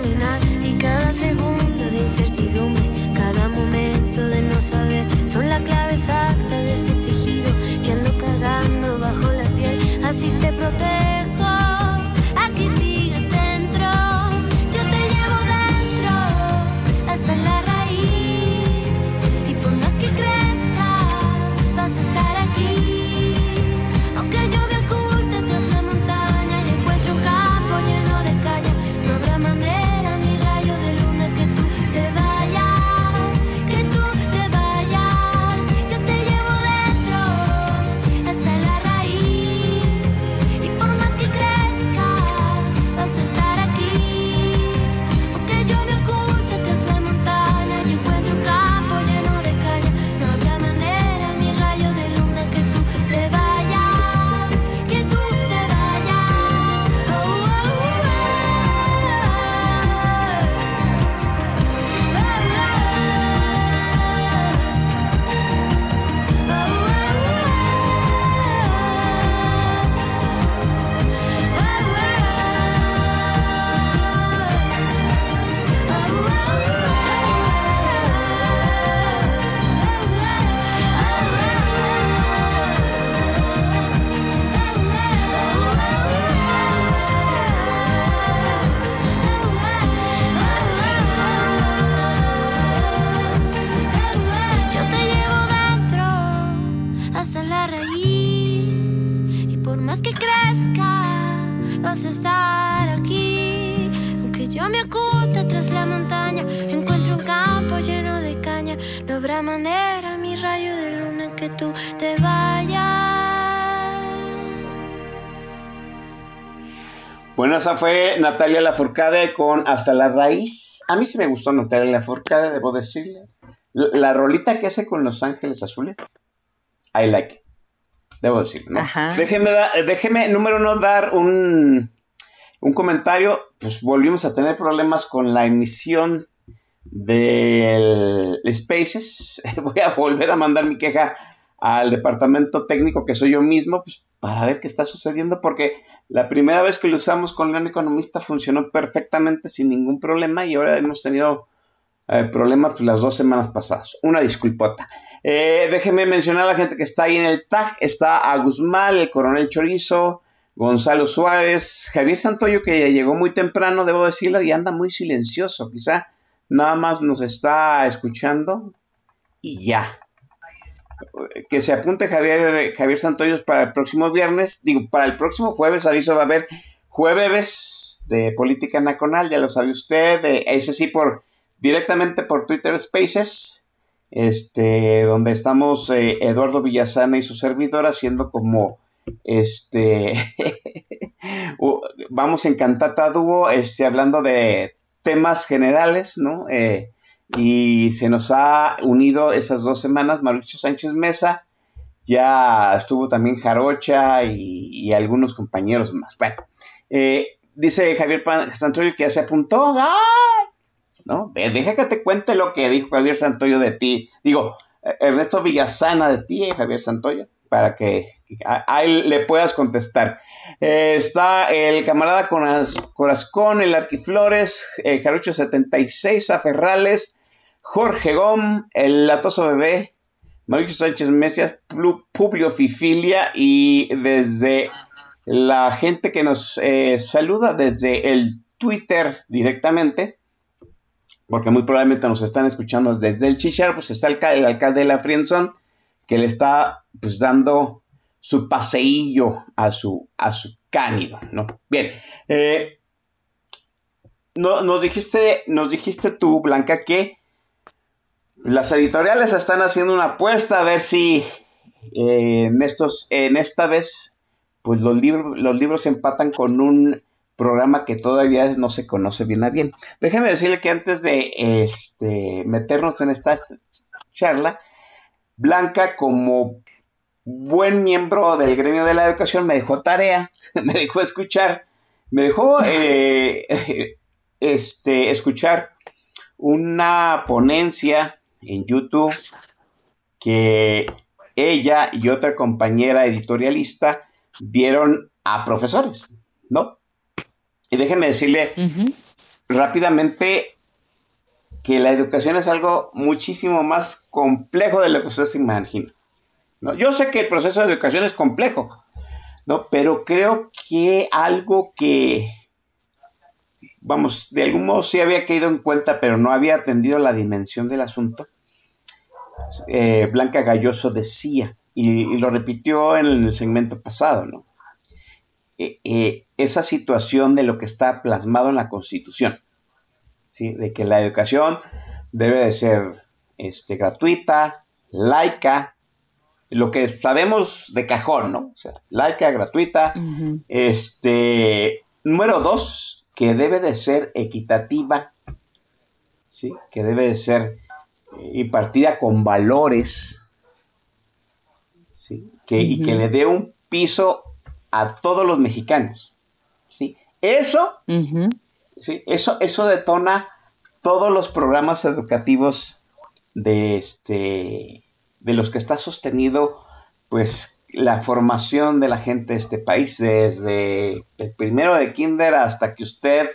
sobrevivido al Bueno, esa fue Natalia Lafourcade con Hasta la Raíz. A mí sí me gustó Natalia Lafourcade, debo decirle. La, la rolita que hace con Los Ángeles Azules, I like it. Debo decirlo, ¿no? Ajá. Déjeme, da- déjeme, número uno, dar un, un comentario. Pues volvimos a tener problemas con la emisión del Spaces. [laughs] Voy a volver a mandar mi queja al departamento técnico que soy yo mismo, pues para ver qué está sucediendo, porque la primera vez que lo usamos con León Economista funcionó perfectamente sin ningún problema y ahora hemos tenido eh, problemas pues, las dos semanas pasadas. Una disculpota. Eh, déjeme mencionar a la gente que está ahí en el tag. Está a Guzmán, el coronel Chorizo, Gonzalo Suárez, Javier Santoyo que llegó muy temprano, debo decirlo, y anda muy silencioso, quizá nada más nos está escuchando y ya. Que se apunte Javier, Javier Santoyos para el próximo viernes, digo, para el próximo jueves, aviso, va a haber jueves de política nacional, ya lo sabe usted, ese sí por directamente por Twitter Spaces, este, donde estamos eh, Eduardo Villasana y su servidor haciendo como este [laughs] vamos en cantata dúo, este, hablando de temas generales, ¿no? Eh, y se nos ha unido esas dos semanas Mauricio Sánchez Mesa, ya estuvo también Jarocha y, algunos compañeros más. Bueno, eh, dice Javier Santoyo que ya se apuntó. ¿No? Deja que te cuente lo que dijo Javier Santoyo de ti. Digo, Ernesto Villasana de ti, eh, Javier Santoyo, para que ahí le puedas contestar. Eh, está el camarada Corazcón, el Arquiflores, el Jarucho 76, Aferrales, Jorge Gom, el Latoso Bebé, Mauricio Sánchez Mesias, Publio Fifilia y desde la gente que nos eh, saluda desde el Twitter directamente, porque muy probablemente nos están escuchando desde el Chichar, pues está el, alcalde de la Frienzón, que le está pues dando su paseillo a su, a su cánido, ¿no? Bien, eh, no, nos, dijiste, nos dijiste tú, Blanca, que las editoriales están haciendo una apuesta a ver si eh, en, estos, en esta vez pues los, libros los libros empatan con un programa que todavía no se conoce bien a bien. Déjeme decirle que antes de este, meternos en esta charla, Blanca, como buen miembro del gremio de la educación, me dejó tarea, [laughs] me dejó escuchar, me dejó eh, [laughs] este, escuchar una ponencia en YouTube que ella y otra compañera editorialista dieron a profesores, ¿no? Y déjenme decirle rápidamente que la educación es algo muchísimo más complejo de lo que usted se imagina. ¿no? Yo sé que el proceso de educación es complejo, ¿no? Pero creo que algo que, vamos, de algún modo sí había caído en cuenta, pero no había atendido la dimensión del asunto. Eh, Blanca Galloso decía, y, lo repitió en el segmento pasado, ¿no? Eh, eh, esa situación de lo que está plasmado en la Constitución, ¿sí? de que la educación debe de ser este, gratuita, laica, lo que sabemos de cajón, ¿no? O sea, laica, gratuita. Este, número dos, que debe de ser equitativa, ¿sí? Que debe de ser impartida con valores, ¿sí? Que, Y que le dé un piso a todos los mexicanos, ¿sí? Eso, ¿sí? Eso, eso detona todos los programas educativos de este de los que está sostenido pues la formación de la gente de este país desde el primero de kinder hasta que usted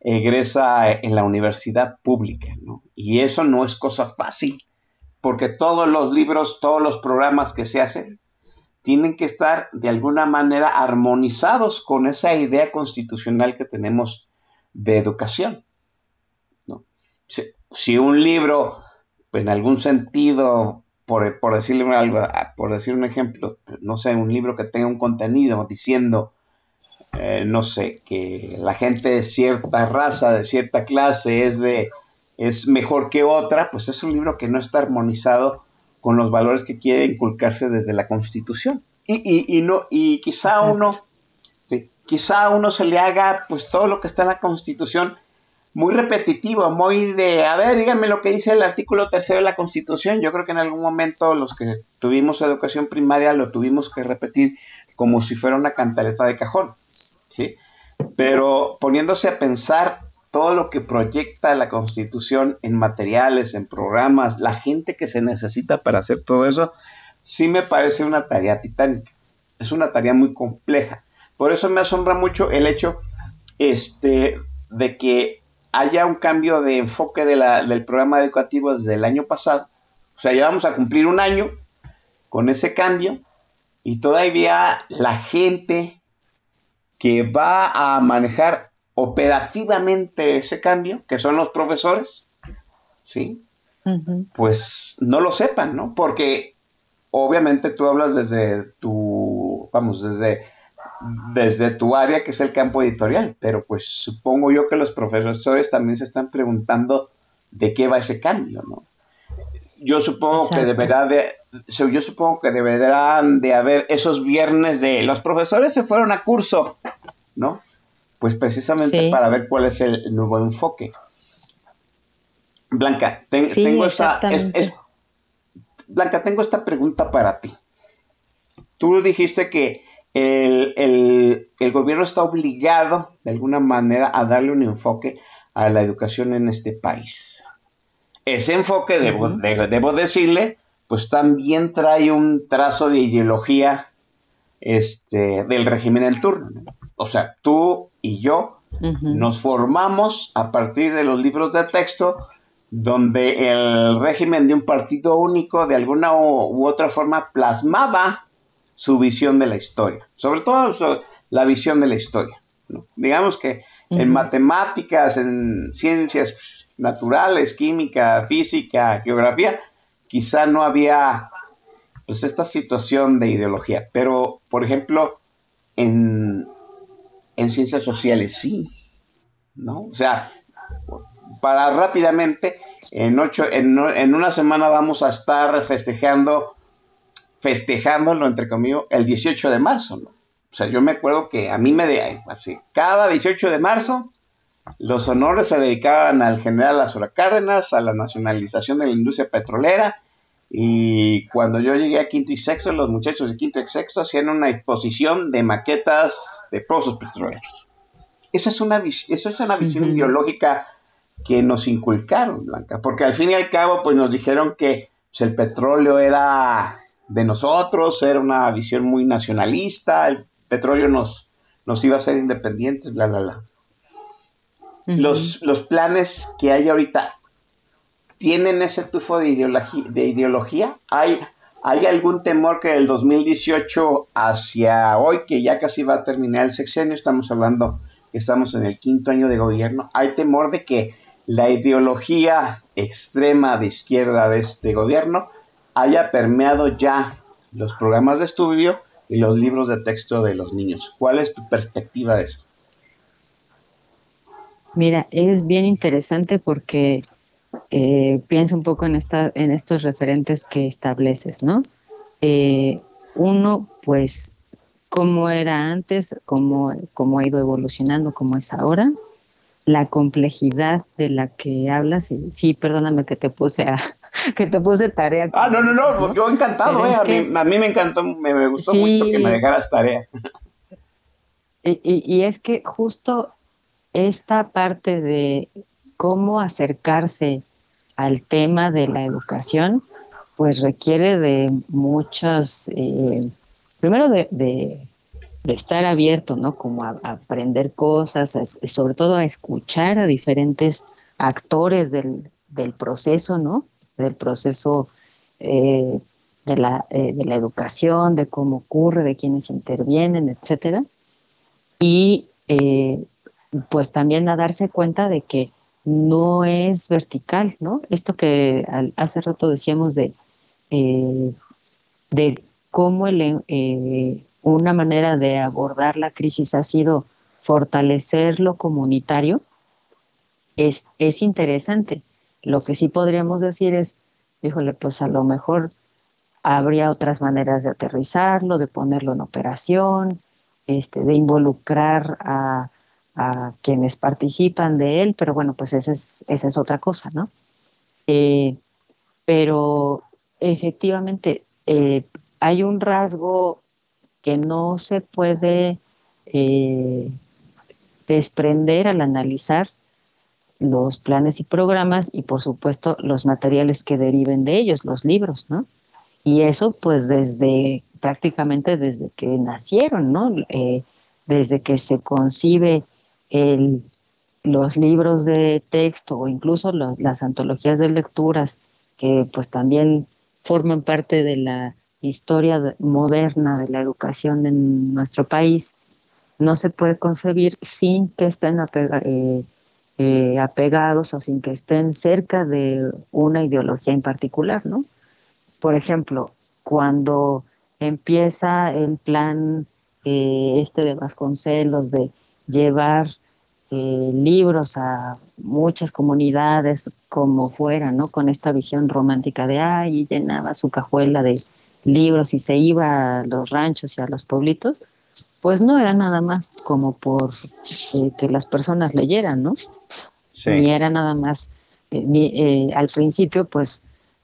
egresa en la universidad pública, Y eso no es cosa fácil, porque todos los libros, todos los programas que se hacen, tienen que estar de alguna manera armonizados con esa idea constitucional que tenemos de educación. Si, un libro, en algún sentido, por, por, decirle algo, por decir un ejemplo, no sé, un libro que tenga un contenido diciendo eh, no sé, que la gente de cierta raza, de cierta clase es de es mejor que otra, pues es un libro que no está armonizado con los valores que quiere inculcarse desde la Constitución. Y, y, no, y quizá uno, sí, quizá a uno se le haga pues todo lo que está en la Constitución muy repetitivo, muy de, a ver, díganme lo que dice el artículo tercero de la Constitución. Yo creo que en algún momento los que tuvimos educación primaria lo tuvimos que repetir como si fuera una cantaleta de cajón. ¿sí? Pero poniéndose a pensar todo lo que proyecta la Constitución en materiales, en programas, la gente que se necesita para hacer todo eso, sí me parece una tarea titánica. Es una tarea muy compleja. Por eso me asombra mucho el hecho este, de que haya un cambio de enfoque del programa educativo desde el año pasado. O sea, ya vamos a cumplir un año con ese cambio y todavía la gente que va a manejar operativamente ese cambio, que son los profesores, ¿sí? Pues no lo sepan, ¿no? Porque obviamente tú hablas desde tu, vamos, desde, desde tu área, que es el campo editorial, pero pues supongo yo que los profesores también se están preguntando de qué va ese cambio, ¿no? Yo supongo que deberá de, yo supongo que deberán de haber esos viernes de los profesores se fueron a curso, ¿no? Pues precisamente para ver cuál es el nuevo enfoque. Blanca, tengo esta, Blanca, tengo esta pregunta para ti. Tú dijiste que el, gobierno está obligado, de alguna manera, a darle un enfoque a la educación en este país. Ese enfoque, debo, debo decirle, pues también trae un trazo de ideología este, del régimen en turno. O sea, tú y yo nos formamos a partir de los libros de texto donde el régimen de un partido único de alguna u, otra forma plasmaba su visión de la historia, sobre todo la visión de la historia. Digamos que en matemáticas, en ciencias naturales, química, física, geografía, quizá no había pues esta situación de ideología, pero por ejemplo en en ciencias sociales, sí, ¿no? O sea, para rápidamente, en, ocho, en, una semana vamos a estar festejando, festejándolo, entre comillas, el 18 de marzo, ¿no? O sea, yo me acuerdo que a mí me, de, así, cada 18 de marzo, los honores se dedicaban al general Azura Cárdenas, a la nacionalización de la industria petrolera, y cuando yo llegué a quinto y sexto, los muchachos de quinto y sexto hacían una exposición de maquetas de pozos petroleros. Esa es una, esa es una visión ideológica que nos inculcaron, Blanca, porque al fin y al cabo, pues nos dijeron que pues, el petróleo era de nosotros, era una visión muy nacionalista, el petróleo nos, nos iba a hacer independientes, bla, bla, bla. los, los planes que hay ahorita tienen ese tufo de ideología, de ideología? ¿Hay, ¿Hay algún temor que del 2018 hacia hoy, que ya casi va a terminar el sexenio, estamos hablando que estamos en el quinto año de gobierno, hay temor de que la ideología extrema de izquierda de este gobierno haya permeado ya los programas de estudio y los libros de texto de los niños. ¿Cuál es tu perspectiva de eso? Mira, es bien interesante porque eh, piensa un poco en, esta, en estos referentes que estableces, ¿no? Eh, uno, pues, cómo era antes, cómo, cómo ha ido evolucionando, cómo es ahora, la complejidad de la que hablas. Sí, perdóname que te puse a, [laughs] que te puse tarea. Ah, no, no, no, yo encantado, eh, a, mí, me encantó, me, gustó mucho que me dejaras tarea. Y, y, es que justo esta parte de cómo acercarse al tema de la educación, pues requiere de muchos, eh, primero de, estar abierto, ¿no? Como a, aprender cosas, sobre todo a escuchar a diferentes actores del, proceso, ¿no? Del proceso eh, de, la, eh, de la educación, de cómo ocurre, de quienes intervienen, etcétera. Y pues también a darse cuenta de que no es vertical, ¿no? Esto que hace rato decíamos de, eh, de cómo eh, una manera de abordar la crisis ha sido fortalecer lo comunitario, es, es interesante. Lo que sí podríamos decir es, híjole, pues a lo mejor habría otras maneras de aterrizarlo, de ponerlo en operación, este, de involucrar a a quienes participan de él, pero bueno, pues esa es, esa es otra cosa, ¿no? Eh, pero efectivamente eh, hay un rasgo que no se puede eh, desprender al analizar los planes y programas y por supuesto los materiales que deriven de ellos, los libros, ¿no? Y eso pues desde prácticamente desde que nacieron, ¿no? desde que se concibe los libros de texto o incluso las antologías de lecturas que pues también forman parte de la historia moderna de la educación en nuestro país, no se puede concebir sin que estén eh, eh, apegados o sin que estén cerca de una ideología en particular, ¿no? Por ejemplo, cuando empieza el plan eh, este de Vasconcelos de llevar libros a muchas comunidades como fuera, ¿no? Con esta visión romántica de, ay, llenaba su cajuela de libros y se iba a los ranchos y a los pueblitos, pues no era nada más como por eh, que las personas leyeran, ¿no? Sí. Ni era nada más, eh, ni, eh, al principio, pues,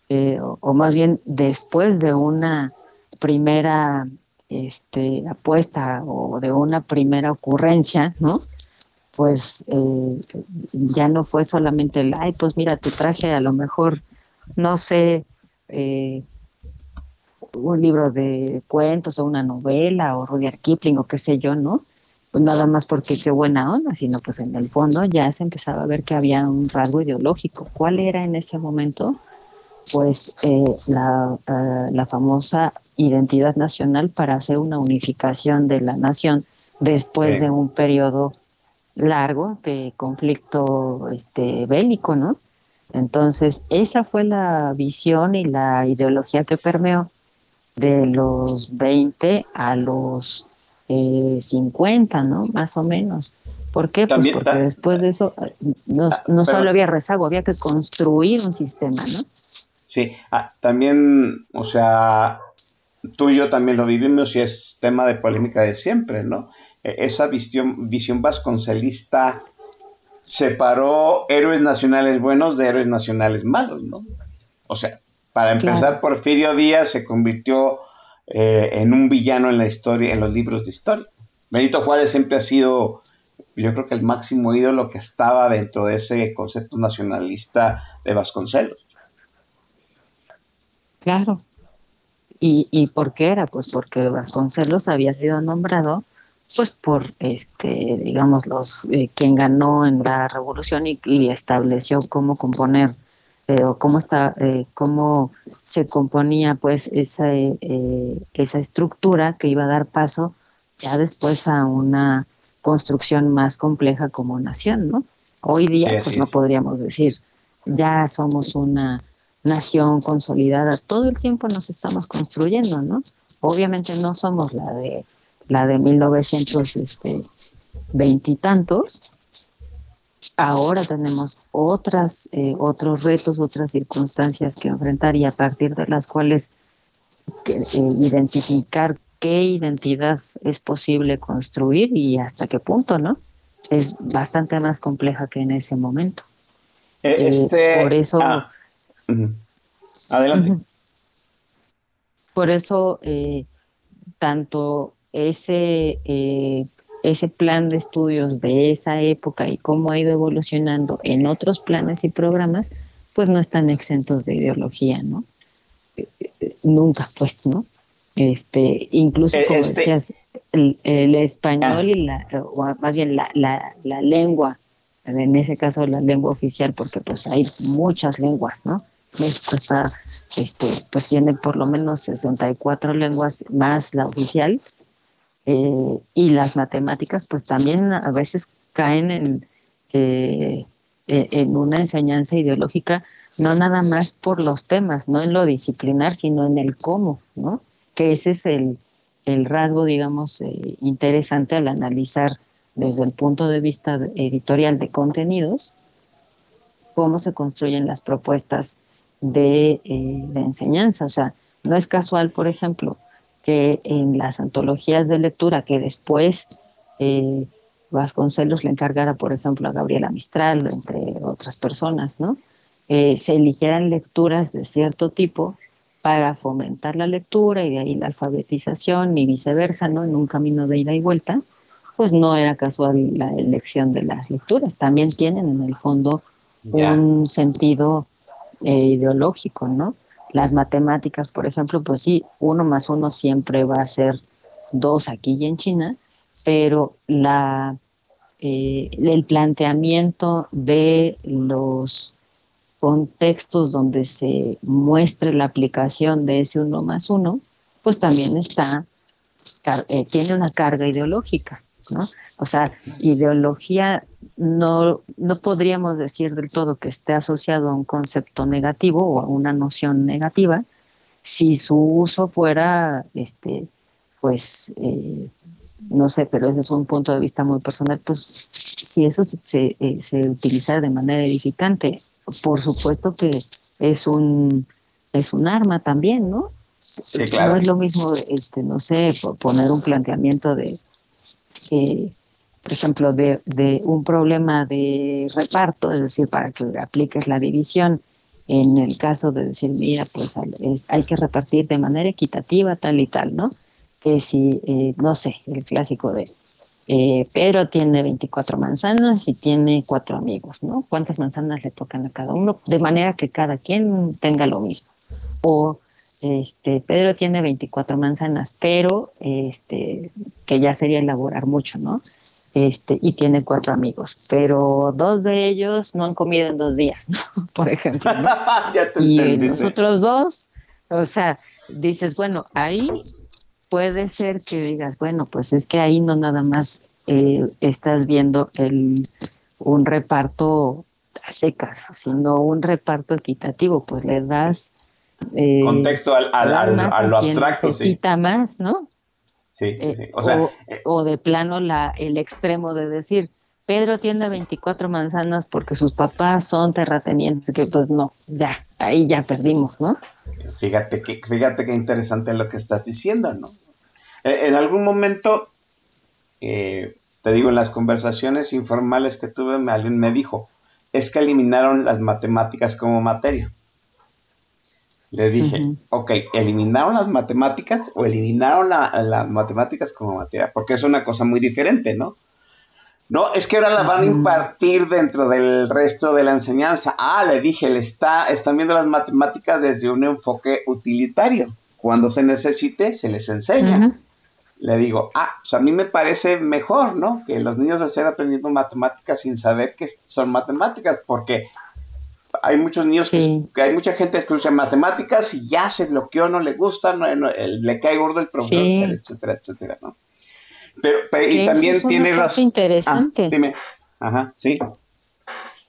o, o, más bien después de una primera este, apuesta o de una primera ocurrencia, ¿no? Pues ya no fue solamente el, ay, pues mira, tu traje a lo mejor, no sé, un libro de cuentos o una novela o Rudyard Kipling o qué sé yo, ¿no? Pues nada más porque qué buena onda, sino pues en el fondo ya se empezaba a ver que había un rasgo ideológico. ¿Cuál era en ese momento? Pues eh, la, uh, la famosa identidad nacional para hacer una unificación de la nación después sí. de un periodo largo de conflicto este, bélico, ¿no? Entonces, esa fue la visión y la ideología que permeó de los 20 a los eh, 50, ¿no? Más o menos. ¿Por qué? Pues porque después de eso no, no solo había rezago, había que construir un sistema, ¿no? Sí, ah, también, o sea, tú y yo también lo vivimos y es tema de polémica de siempre, ¿no? E, esa visión, visión vasconcelista separó héroes nacionales buenos de héroes nacionales malos, ¿no? O sea, para empezar, claro. Porfirio Díaz se convirtió eh, en un villano en la historia, en los libros de historia. Benito Juárez siempre ha sido, yo creo que el máximo ídolo que estaba dentro de ese concepto nacionalista de Vasconcelos. Claro. ¿Y, y por qué era? Pues porque Vasconcelos había sido nombrado pues por este digamos los eh, quien ganó en la revolución y, y estableció cómo componer o cómo está eh, cómo se componía pues esa eh, esa estructura que iba a dar paso ya después a una construcción más compleja como nación no hoy día sí, pues no podríamos decir ya somos una nación consolidada todo el tiempo nos estamos construyendo no obviamente no somos la de la de 1920 este, y tantos ahora tenemos otras, eh, otros retos, otras circunstancias que enfrentar y a partir de las cuales que, eh, identificar qué identidad es posible construir y hasta qué punto, ¿no? Es bastante más compleja que en ese momento. Eh, este, eh, por eso... Ah, uh -huh. Adelante. Uh -huh. Por eso, tanto ese ese plan de estudios de esa época y cómo ha ido evolucionando en otros planes y programas, pues no están exentos de ideología, ¿no? Nunca, pues, ¿no? Este, incluso como este... decías, el, el español ah. y la, o más bien la, la, la, lengua, en ese caso la lengua oficial, porque pues hay muchas lenguas, ¿no? México está, este, pues tiene por lo menos 64 lenguas más la oficial, eh, y las matemáticas pues también a veces caen en, eh, e, en una enseñanza ideológica no nada más por los temas, no en lo disciplinar, sino en el cómo, ¿no? Que ese es el, el rasgo, digamos, eh, interesante al analizar desde el punto de vista editorial de contenidos, cómo se construyen las propuestas de, eh, de enseñanza. O sea, no es casual, por ejemplo, que en las antologías de lectura que después eh, Vasconcelos le encargara, por ejemplo, a Gabriela Mistral, entre otras personas, ¿no? Eh, se eligieran lecturas de cierto tipo para fomentar la lectura y de ahí la alfabetización y viceversa, ¿no? En un camino de ida y vuelta, pues no era casual la elección de las lecturas, también tienen en el fondo un sentido eh, ideológico, ¿no? Las matemáticas, por ejemplo, pues sí, uno más uno siempre va a ser dos aquí y en China, pero la, eh, el planteamiento de los contextos donde se muestre la aplicación de ese uno más uno, pues también está, eh, tiene una carga ideológica. ¿No? O sea, ideología no, no podríamos decir del todo que esté asociado a un concepto negativo o a una noción negativa si su uso fuera, este, pues, eh, no sé, pero ese es un punto de vista muy personal, pues si eso se, eh, se utiliza de manera edificante, por supuesto que es un, es un arma también, ¿no? No es lo mismo, este, no sé, poner un planteamiento de, eh, por ejemplo, de, de, un problema de reparto, es decir, para que apliques la división, en el caso de decir, mira, pues hay que repartir de manera equitativa tal y tal, ¿no? Que si, eh, no sé, el clásico de eh, Pedro tiene 24 manzanas y tiene cuatro amigos, ¿no? ¿Cuántas manzanas le tocan a cada uno? De manera que cada quien tenga lo mismo. O este, Pedro tiene 24 manzanas, pero este, que ya sería elaborar mucho, ¿no? Este, y tiene cuatro amigos, pero dos de ellos no han comido en dos días, ¿no? [laughs] Por ejemplo. ¿no? [laughs] y los otros dos, o sea, dices, bueno, ahí puede ser que digas, bueno, pues es que ahí no nada más eh, estás viendo el, un reparto a secas, sino un reparto equitativo, pues le das eh, contexto al, al, a lo abstracto. Necesita más, ¿no? Sí, eh, sí. O, sea, eh, o, de plano la, el extremo de decir, Pedro tiene 24 manzanas porque sus papás son terratenientes, que pues no, ya, ahí ya perdimos, ¿no? Fíjate que, fíjate qué interesante lo que estás diciendo, ¿no? En algún momento, te digo, en las conversaciones informales que tuve, alguien me dijo, es que eliminaron las matemáticas como materia. Le dije, ok, ¿eliminaron las matemáticas o eliminaron las matemáticas como materia? Porque es una cosa muy diferente, ¿no? No, es que ahora la van a impartir dentro del resto de la enseñanza. Ah, le dije, le está, están viendo las matemáticas desde un enfoque utilitario. Cuando se necesite, se les enseña. Le digo, ah, pues a mí me parece mejor, ¿no? Que los niños estén aprendiendo matemáticas sin saber que son matemáticas, porque hay muchos niños que, hay mucha gente que escucha matemáticas y ya se bloqueó, no le gusta, no, le cae gordo el profesor, etcétera, etcétera, ¿no? Pero, y también tiene razón. interesante. Ah, dime. Ajá, sí.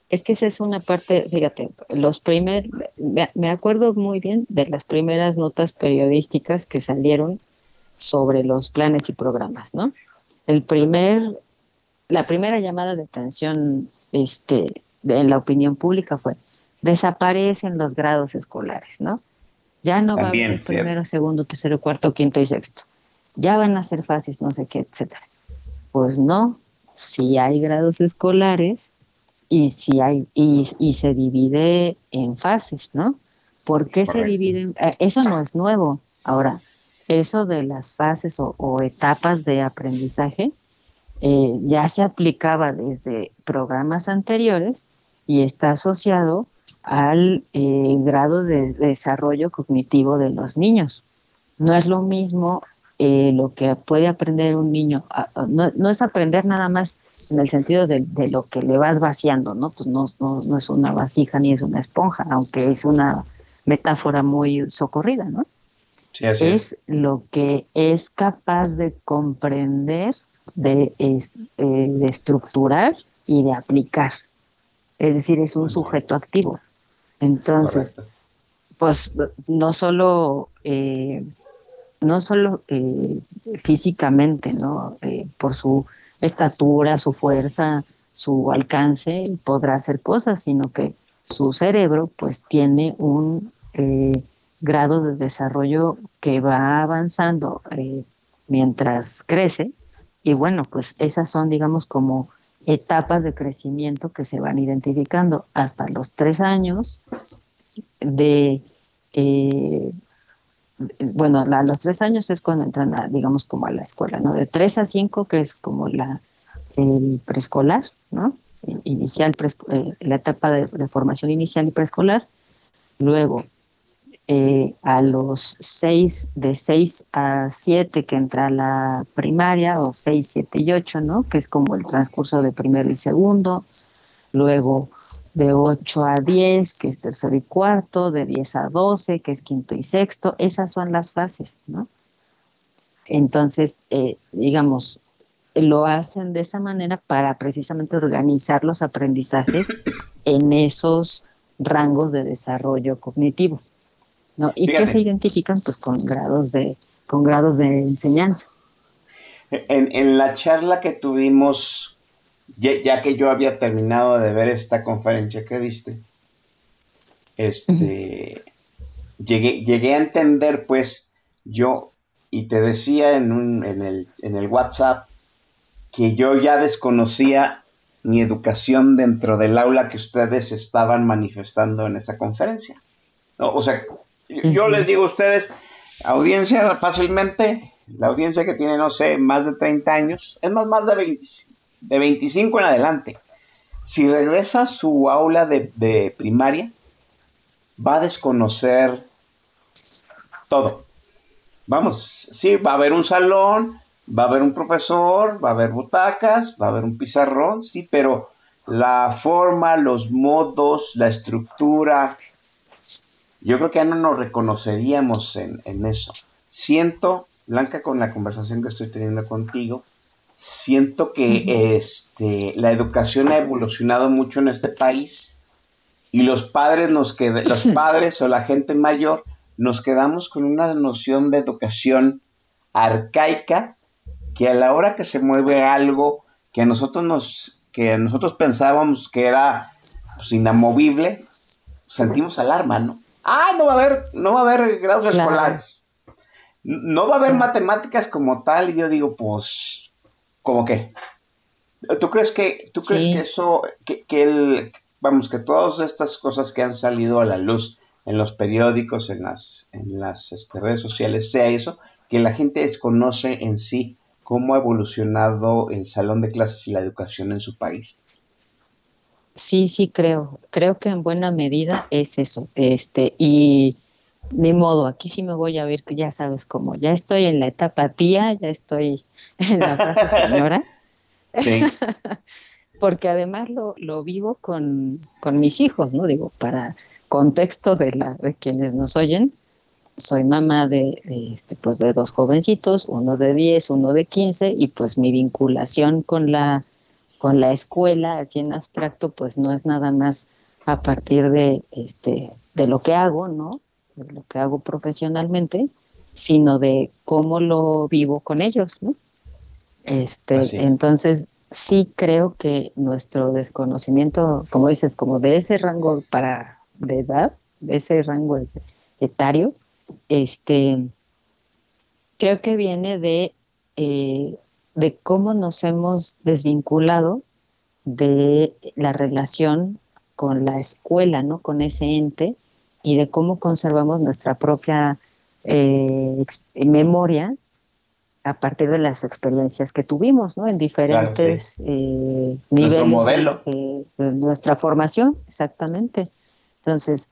Es que esa es una parte, fíjate, los primeros, me acuerdo muy bien de las primeras notas periodísticas que salieron sobre los planes y programas, ¿no? El primer, la primera llamada de atención, este, en la opinión pública fue, desaparecen los grados escolares, ¿no? Ya no va a haber primero, segundo, tercero, cuarto, quinto y sexto. Ya van a ser fases, no sé qué, etcétera. Pues no, si hay grados escolares y si hay y, y se divide en fases, ¿no? ¿Por qué se dividen? Eh, eso no es nuevo. Ahora, eso de las fases o, etapas de aprendizaje eh, ya se aplicaba desde programas anteriores y está asociado al eh, grado de desarrollo cognitivo de los niños. No es lo mismo eh, lo que puede aprender un niño, no, es aprender nada más en el sentido de, lo que le vas vaciando, ¿no? Pues no, no, es una vasija ni es una esponja, aunque es una metáfora muy socorrida, ¿no? Sí, así es, lo que es capaz de comprender, de, eh, de estructurar y de aplicar es decir, es un sujeto activo. Entonces, pues no solo, eh, no solo eh, físicamente, ¿no? Eh, por su estatura, su fuerza, su alcance, podrá hacer cosas, sino que su cerebro pues tiene un grado de desarrollo que va avanzando mientras crece y bueno, pues esas son digamos como etapas de crecimiento que se van identificando hasta los tres años de eh, bueno, a los tres años es cuando entran, digamos, como a la escuela, ¿no? De tres a cinco, que es como la, el preescolar, ¿no? Inicial, eh, la etapa de, formación inicial y preescolar. Luego, eh, a los 6, de 6 a 7 que entra la primaria, o 6, 7 y 8, ¿no? Que es como el transcurso de primero y segundo. Luego de 8 a 10, que es tercero y cuarto, de 10 a 12, que es quinto y sexto. Esas son las fases, ¿no? Entonces, eh, digamos, lo hacen de esa manera para precisamente organizar los aprendizajes en esos rangos de desarrollo cognitivo. ¿No? Y que se identifican pues con grados de, con grados de enseñanza. En, en la charla que tuvimos, ya, que yo había terminado de ver esta conferencia que diste, este, llegué, llegué a entender, pues, yo, y te decía en, un, en, el, en el WhatsApp, que yo ya desconocía mi educación dentro del aula que ustedes estaban manifestando en esa conferencia. o sea, yo, les digo a ustedes, audiencia fácilmente, la audiencia que tiene, no sé, más de 30 años, es más, más de, de 25 en adelante. Si regresa a su aula de primaria, va a desconocer todo. Vamos, sí, va a haber un salón, va a haber un profesor, va a haber butacas, va a haber un pizarrón, sí, pero la forma, los modos, la estructura, yo creo que ya no nos reconoceríamos en, eso. Siento, Blanca, con la conversación que estoy teniendo contigo, siento que este, la educación ha evolucionado mucho en este país y los padres nos qued los [laughs] padres o la gente mayor nos quedamos con una noción de educación arcaica que a la hora que se mueve algo que a nosotros nos que nosotros pensábamos que era pues, inamovible sentimos alarma no ah no va a haber no va a haber grados escolares no va a haber matemáticas como tal y yo digo pues ¿cómo qué? ¿Tú crees que tú crees que eso que, que el vamos, que todas estas cosas que han salido a la luz en los periódicos, en las, en las este, redes sociales, sea eso, que la gente desconoce en sí cómo ha evolucionado el salón de clases y la educación en su país. Sí, sí, creo. Creo que en buena medida es eso. Este, y ni modo, aquí sí me voy a ver, ya sabes cómo, ya estoy en la etapa tía, ya estoy [laughs] en la fase señora. Sí. [laughs] porque además lo, lo vivo con, mis hijos, ¿no? Digo, para contexto de, la, de quienes nos oyen, soy mamá de, este, pues de dos jovencitos, uno de 10, uno de 15, y pues mi vinculación con la, con la escuela, así en abstracto, pues no es nada más a partir de, este, de lo que hago, ¿no? De lo que hago profesionalmente, sino de cómo lo vivo con ellos, ¿no? Este, entonces, sí creo que nuestro desconocimiento, como dices, como de ese rango para de edad, de ese rango etario, este, creo que viene de, eh, de cómo nos hemos desvinculado de la relación con la escuela, ¿no? Con ese ente y de cómo conservamos nuestra propia eh, memoria a partir de las experiencias que tuvimos, ¿no? En diferentes eh, niveles De, nuestra formación, exactamente. Entonces,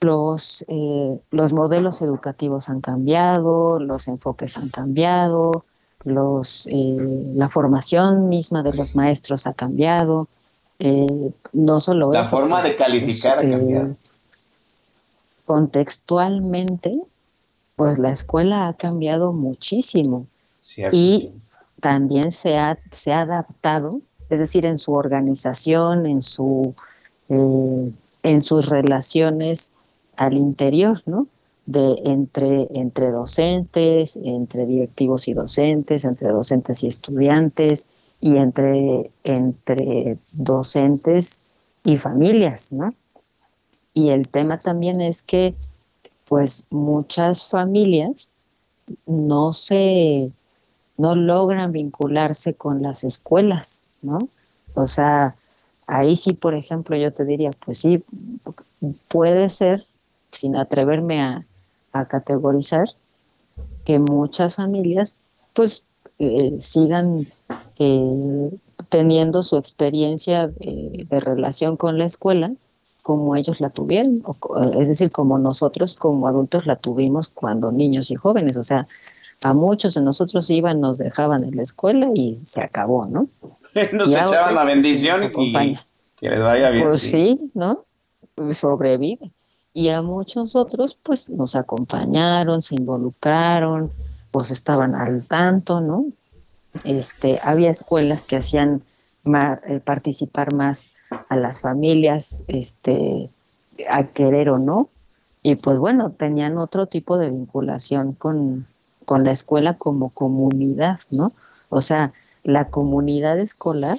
los, eh, los modelos educativos han cambiado, los enfoques han cambiado, los, eh, la formación misma de los maestros ha cambiado. no solo la forma pues, de calificar ha cambiado. Contextualmente, pues la escuela ha cambiado muchísimo y también se ha, se ha adaptado, es decir, en su organización, en, su, eh, en sus relaciones al interior, ¿no? De entre, entre docentes, entre directivos y docentes, entre docentes y estudiantes, y entre, entre docentes y familias, ¿no? Y el tema también es que, pues, muchas familias no se, no logran vincularse con las escuelas, ¿no? O sea, ahí sí, por ejemplo, yo te diría, pues sí, puede ser, sin atreverme a, categorizar, que muchas familias, pues, eh, sigan eh, teniendo su experiencia de, de, relación con la escuela como ellos la tuvieron, es decir, como nosotros como adultos la tuvimos cuando niños y jóvenes, o sea, a muchos de nosotros iban, nos dejaban en la escuela y se acabó, ¿no? [laughs] nos echaban la pues, bendición y que les vaya bien. Pues sí, ¿no? Sobrevive. Y a muchos otros, pues nos acompañaron, se involucraron, pues estaban al tanto, ¿no? este, había escuelas que hacían eh, participar más a las familias, este, a querer o no, y pues bueno, tenían otro tipo de vinculación con, con la escuela como comunidad, ¿no? O sea, la comunidad escolar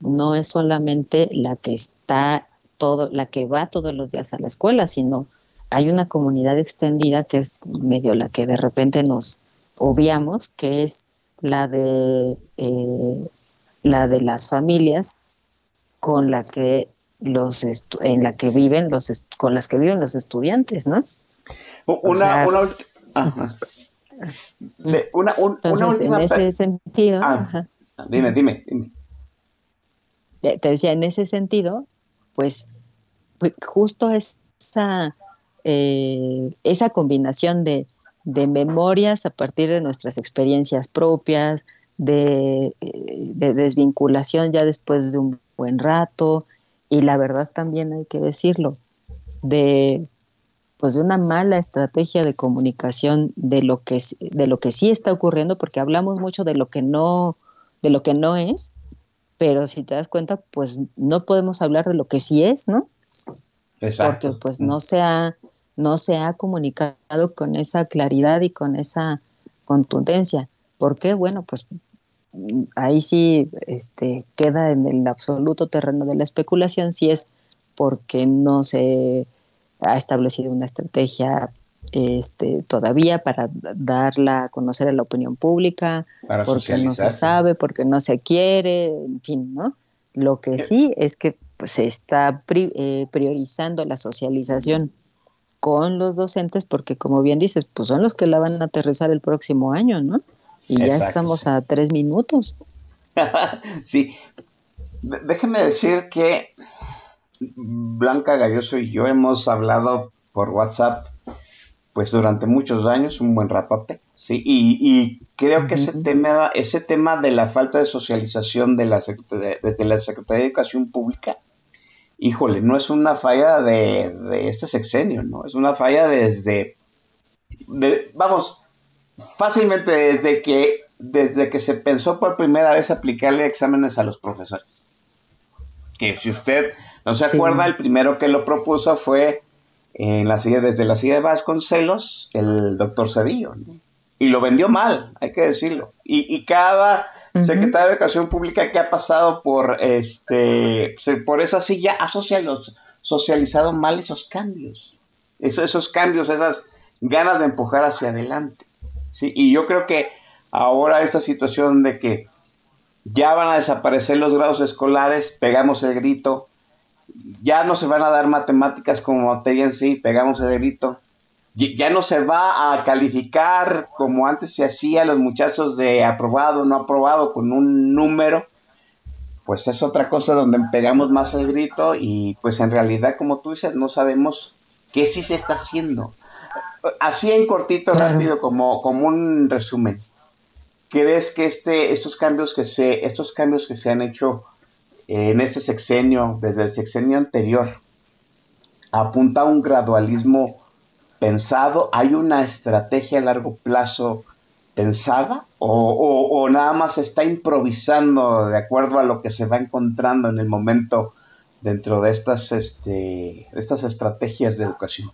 no es solamente la que está todo, la que va todos los días a la escuela, sino hay una comunidad extendida que es medio la que de repente nos obviamos, que es la de eh, la de las familias con la que los en la que viven los con las que viven los estudiantes, ¿no? Una, una, una, Entonces, en ese sentido, ah, dime, dime, Te decía, en ese sentido, pues, pues justo esa, eh, esa combinación de, de memorias a partir de nuestras experiencias propias, de, eh, de, desvinculación ya después de un buen rato, y la verdad también hay que decirlo, de pues de una mala estrategia de comunicación de lo que de lo que sí está ocurriendo, porque hablamos mucho de lo que no, de lo que no es, pero si te das cuenta, pues no podemos hablar de lo que sí es, ¿no? Exacto. Porque pues no se ha, no se ha comunicado con esa claridad y con esa contundencia. ¿Por qué? Bueno, pues ahí sí este, queda en el absoluto terreno de la especulación si es porque no se ha establecido una estrategia este, todavía para darla a conocer a la opinión pública, porque no se sabe, porque no se quiere, en fin, ¿no? Lo que sí es que pues, se está eh, priorizando la socialización con los docentes porque como bien dices, pues son los que la van a aterrizar el próximo año, ¿no? Y ya estamos a tres minutos. [laughs] sí, déjeme decir que Blanca Galloso y yo hemos hablado por WhatsApp pues durante muchos años, un buen ratote, sí, y, creo que ese tema, ese tema de la falta de socialización de la, de la Secretaría de Educación Pública, híjole, no es una falla de, este sexenio, ¿no? Es una falla desde, vamos, fácilmente desde que, desde que se pensó por primera vez aplicarle exámenes a los profesores. Que si usted no se acuerda, el primero que lo propuso fue en la silla, desde la silla de Vasconcelos, el doctor Cedillo, y lo vendió mal, hay que decirlo. Y, cada secretario de Educación Pública que ha pasado por, este, por esa silla ha socializado mal esos cambios, esos, esos cambios, esas ganas de empujar hacia adelante. ¿sí? Y yo creo que ahora esta situación de que ya van a desaparecer los grados escolares, pegamos el grito, ya no se van a dar matemáticas como materia en sí, pegamos el grito, ya no se va a calificar como antes se hacía los muchachos de aprobado, no aprobado con un número, pues es otra cosa donde pegamos más el grito y pues en realidad como tú dices no sabemos qué sí se está haciendo. Así en cortito, rápido, como, como un resumen. ¿Crees que este, estos cambios que se, estos cambios que se han hecho en este sexenio, desde el sexenio anterior, apunta a un gradualismo pensado? ¿Hay una estrategia a largo plazo pensada? ¿O, nada más está improvisando de acuerdo a lo que se va encontrando en el momento dentro de estas, este, estas estrategias de educación?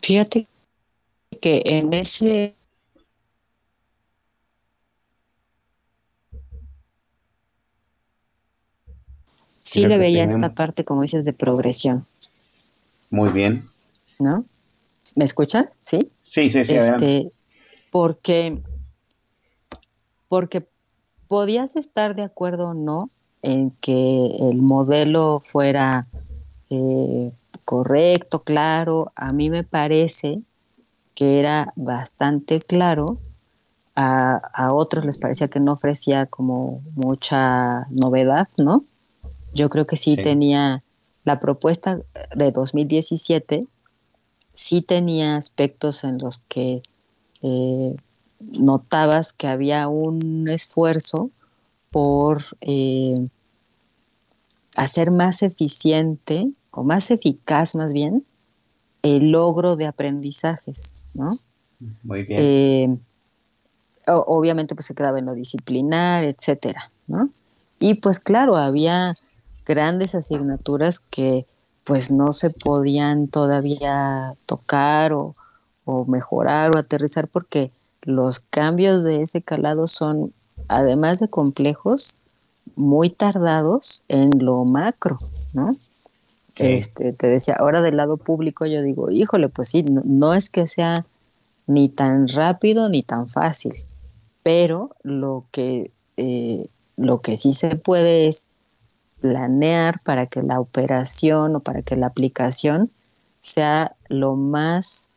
Fíjate que en ese sí le veía esta parte, como dices, de progresión. Muy bien. ¿No? ¿Me escuchan? Sí. Sí, sí, sí. Este, porque, porque podías estar de acuerdo o no en que el modelo fuera eh, correcto, claro. A mí me parece que era bastante claro. A, otros les parecía que no ofrecía como mucha novedad, ¿no? Yo creo que sí, tenía la propuesta de 2017, sí tenía aspectos en los que eh, notabas que había un esfuerzo por eh, hacer más eficiente o más eficaz más bien el logro de aprendizajes, ¿no? Muy bien. Eh, obviamente pues se quedaba en lo disciplinar, etcétera, ¿no? Y pues claro, había grandes asignaturas que pues no se podían todavía tocar o, o mejorar o aterrizar porque los cambios de ese calado son, además de complejos, muy tardados en lo macro, ¿no? Este, te decía, ahora del lado público yo digo, híjole, pues sí, no, es que sea ni tan rápido ni tan fácil, pero lo que, eh, lo que sí se puede es planear para que la operación o para que la aplicación sea lo más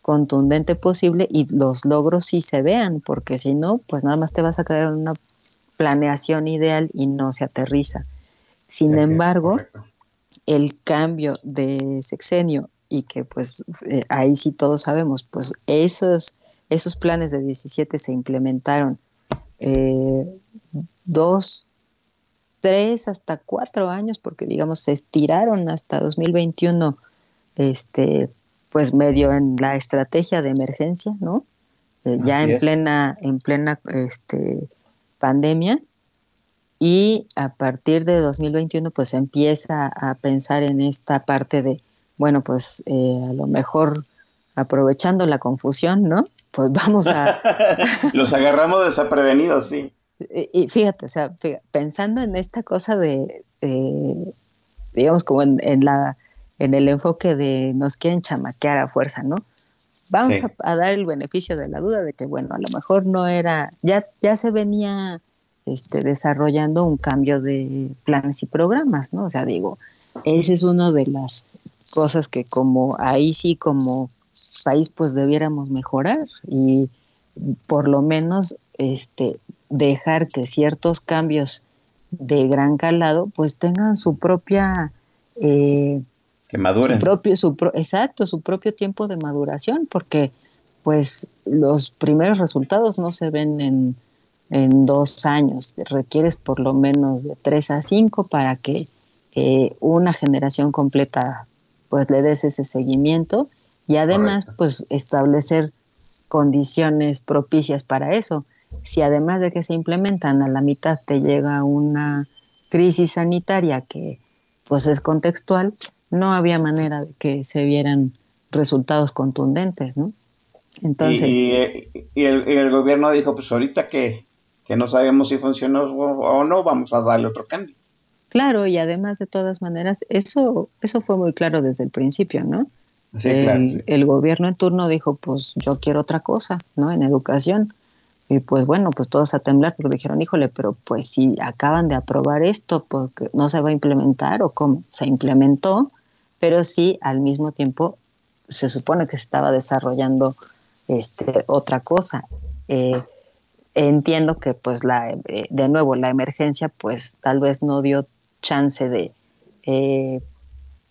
contundente posible y los logros sí se vean, porque si no, pues nada más te vas a caer en una planeación ideal y no se aterriza. Sin embargo, el cambio de sexenio y que pues eh, ahí sí todos sabemos, pues esos, esos planes de 17 se implementaron eh, dos, tres, hasta cuatro años, porque digamos se estiraron hasta 2021, este, pues medio en la estrategia de emergencia, ¿no? Eh, ya en plena, en plena este, pandemia y a partir de 2021 pues empieza a pensar en esta parte de, bueno, pues eh, a lo mejor aprovechando la confusión, ¿no? Pues vamos a... [laughs] Los agarramos desaprevenidos, sí. Y, fíjate, o sea, pensando en esta cosa de, digamos, como en, la, en el enfoque de nos quieren chamaquear a fuerza, ¿no? Vamos a, a, dar el beneficio de la duda de que, bueno, a lo mejor no era, ya, ya se venía este, desarrollando un cambio de planes y programas, ¿no? O sea, digo, esa es una de las cosas que como ahí sí como país pues debiéramos mejorar y por lo menos este, dejar que ciertos cambios de gran calado pues tengan su propia... Eh, que maduren. propio, su exacto, su propio tiempo de maduración, porque pues los primeros resultados no se ven en en dos años. Requieres por lo menos de tres a cinco para que eh, una generación completa pues le des ese seguimiento y además pues establecer condiciones propicias para eso. Si además de que se implementan a la mitad te llega una crisis sanitaria que pues es contextual, no había manera de que se vieran resultados contundentes, ¿no? Entonces... Y, el, y el gobierno dijo, pues ahorita que que no sabemos si funcionó o no, vamos a darle otro cambio. Claro, y además de todas maneras, eso, eso fue muy claro desde el principio, ¿no? Sí, el, claro, el gobierno en turno dijo, pues yo quiero otra cosa, ¿no? En educación. Y pues bueno, pues todos a temblar porque dijeron, híjole, pero pues si acaban de aprobar esto, porque no se va a implementar o cómo. Se implementó, pero sí al mismo tiempo se supone que se estaba desarrollando este, otra cosa. Eh, entiendo que pues la, eh, de nuevo la emergencia pues tal vez no dio chance de, eh,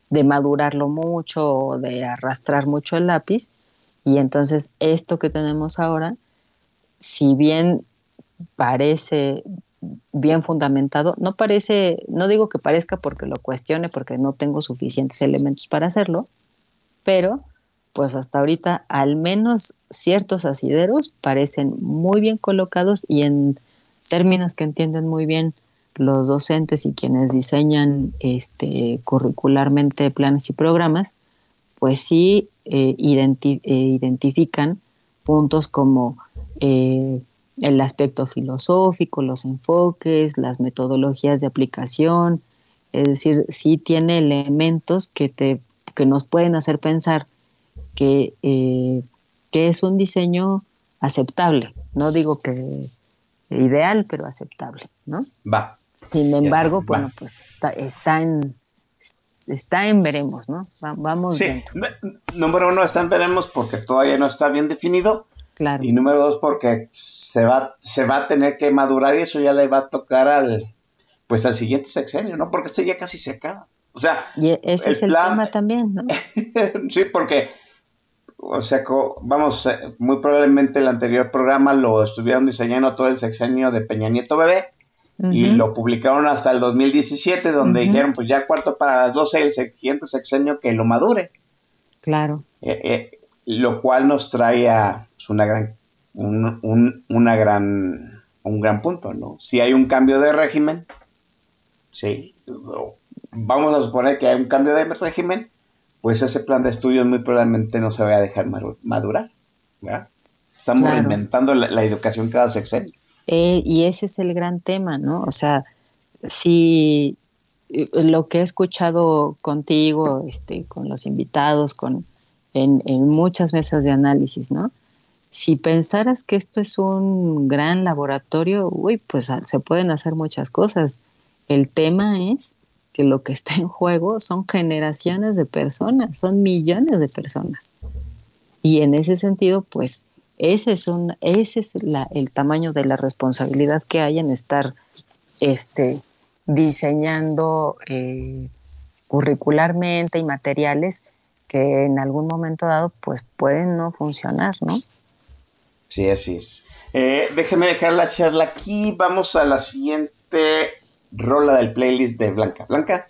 de madurarlo mucho o de arrastrar mucho el lápiz y entonces esto que tenemos ahora, si bien parece bien fundamentado, no parece, no digo que parezca porque lo cuestione, porque no tengo suficientes elementos para hacerlo, pero pues hasta ahorita al menos ciertos asideros parecen muy bien colocados y en términos que entienden muy bien los docentes y quienes diseñan este, curricularmente planes y programas, pues sí eh, eh, identifican puntos como eh, el aspecto filosófico, los enfoques, las metodologías de aplicación, es decir, sí tiene elementos que, te, que nos pueden hacer pensar eh, que, es un diseño aceptable. No digo que ideal, pero aceptable, ¿no? Va. Sin embargo, bueno, pues está, en está en veremos, ¿no? vamos. Sí, número uno está en veremos porque todavía no está bien definido. Claro. Y número dos porque se va, se va a tener que madurar y eso ya le va a tocar al, pues al siguiente sexenio, ¿no? Porque este ya casi se acaba. O sea, y ese es el tema también, ¿no? [laughs] sí, porque o sea, vamos, eh, muy probablemente el anterior programa lo estuvieron diseñando todo el sexenio de Peña Nieto Bebé y lo publicaron hasta el 2017, donde dijeron, pues ya cuarto para las 12 el siguiente sexenio que lo madure. Claro. Eh, eh, lo cual nos trae a una gran un, una gran, un gran punto, ¿no? Si hay un cambio de régimen, sí, vamos a suponer que hay un cambio de régimen, pues ese plan de estudios muy probablemente no se vaya a dejar madurar, ¿verdad? Estamos reinventando la, educación cada sexenio. Eh, y ese es el gran tema, ¿no? O sea, si eh, lo que he escuchado contigo, este, con los invitados, con, en, en muchas mesas de análisis, ¿no? Si pensaras que esto es un gran laboratorio, uy, pues ah, se pueden hacer muchas cosas. El tema es que lo que está en juego son generaciones de personas, son millones de personas. Y en ese sentido, pues ese es, un, ese es el tamaño de la responsabilidad que hay en estar este, diseñando eh, curricularmente y materiales que en algún momento dado pues pueden no funcionar, ¿no? Sí, así es. Eh, déjeme dejar la charla aquí. Vamos a la siguiente rola del playlist de Blanca. Blanca.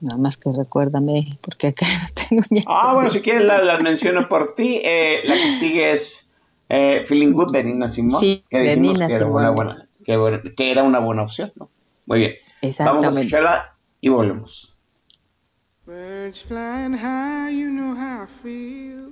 Nada más que recuérdame, porque acá no [laughs] tengo ni. Ah, bueno, si quieres las menciono por ti. Eh, la que sigue es eh, Feeling Good de Nina Simone. Sí, que de Nina que era, una buena, que, era una buena opción, ¿no? Muy bien. Vamos a escucharla y volvemos. Birds flying high, you know how I feel.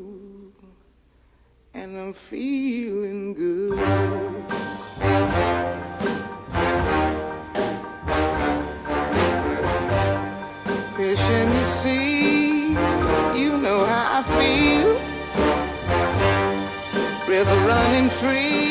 and I'm feeling good. Fish in the sea, you know how I feel. River running free,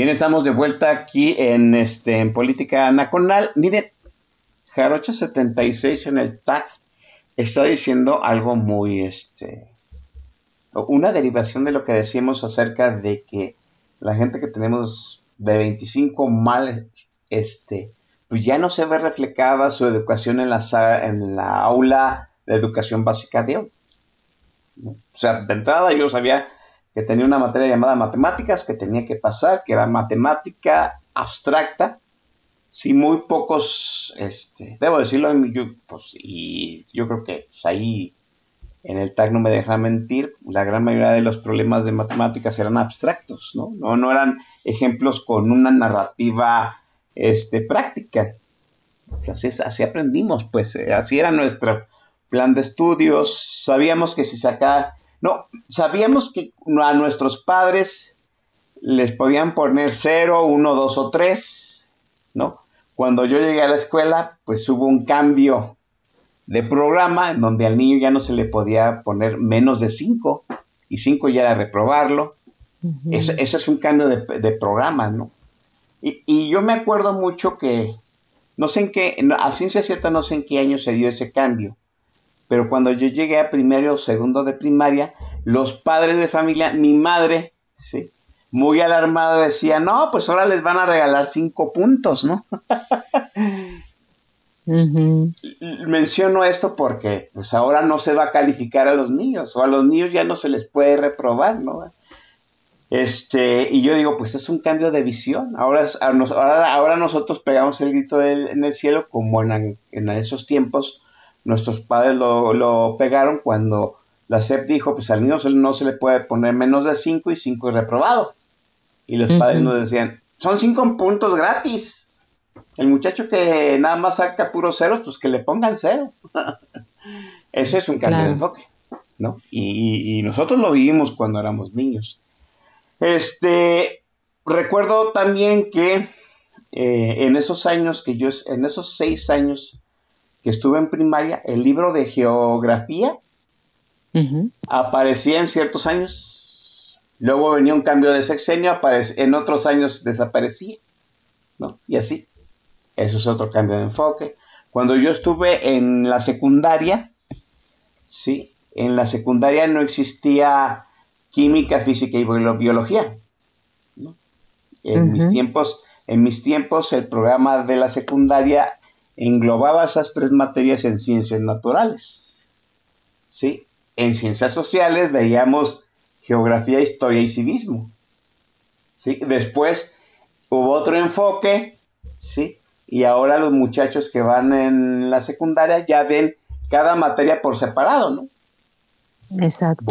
Bien, estamos de vuelta aquí en, este, en Política Nacional. Miren, Jarocha 76 en el TAC está diciendo algo muy, este, una derivación de lo que decíamos acerca de que la gente que tenemos de 25 mal, este, pues ya no se ve reflejada su educación en la, en la aula de educación básica de hoy. O sea, de entrada yo sabía que tenía una materia llamada matemáticas que tenía que pasar, que era matemática abstracta. Sí, muy pocos, este, debo decirlo, pues, y yo creo que pues, ahí en el TAC no me deja mentir, la gran mayoría de los problemas de matemáticas eran abstractos, ¿no? No, no eran ejemplos con una narrativa este, práctica. Así, así aprendimos, pues eh, así era nuestro plan de estudios. Sabíamos que si sacaba, no, sabíamos que a nuestros padres les podían poner 0, 1, 2 o 3, ¿no? Cuando yo llegué a la escuela, pues hubo un cambio de programa en donde al niño ya no se le podía poner menos de 5 y 5 ya era reprobarlo. eso, es un cambio de, programa, ¿no? Y, yo me acuerdo mucho que, no sé en qué, a ciencia cierta no sé en qué año se dio ese cambio, pero cuando yo llegué a primero o segundo de primaria, los padres de familia, mi madre, sí, muy alarmada decía, no, pues ahora les van a regalar cinco puntos, ¿no? Menciono esto porque pues ahora no se va a calificar a los niños o a los niños ya no se les puede reprobar, ¿no? Este, y yo digo, pues es un cambio de visión. Ahora, ahora, ahora nosotros pegamos el grito en el cielo como en, esos tiempos nuestros padres lo, pegaron cuando la SEP dijo, pues al niño no se le puede poner menos de 5 y 5 es reprobado. Y los padres nos decían, son 5 puntos gratis. El muchacho que nada más saca puros ceros, pues que le pongan cero. [laughs] Eso es un cambio de enfoque, ¿no? Y, nosotros lo vivimos cuando éramos niños. Este, recuerdo también que eh, en esos años que yo, en esos seis años que estuve en primaria, el libro de geografía aparecía en ciertos años, luego venía un cambio de sexenio, en otros años desaparecía, ¿no? Y así. Eso es otro cambio de enfoque. Cuando yo estuve en la secundaria, sí, en la secundaria no existía química, física y biología. En mis tiempos, en mis tiempos, el programa de la secundaria englobaba esas tres materias en ciencias naturales. ¿sí? En ciencias sociales veíamos geografía, historia y civismo. ¿sí? Después hubo otro enfoque, ¿sí? y ahora los muchachos que van en la secundaria ya ven cada materia por separado, ¿no? Exacto.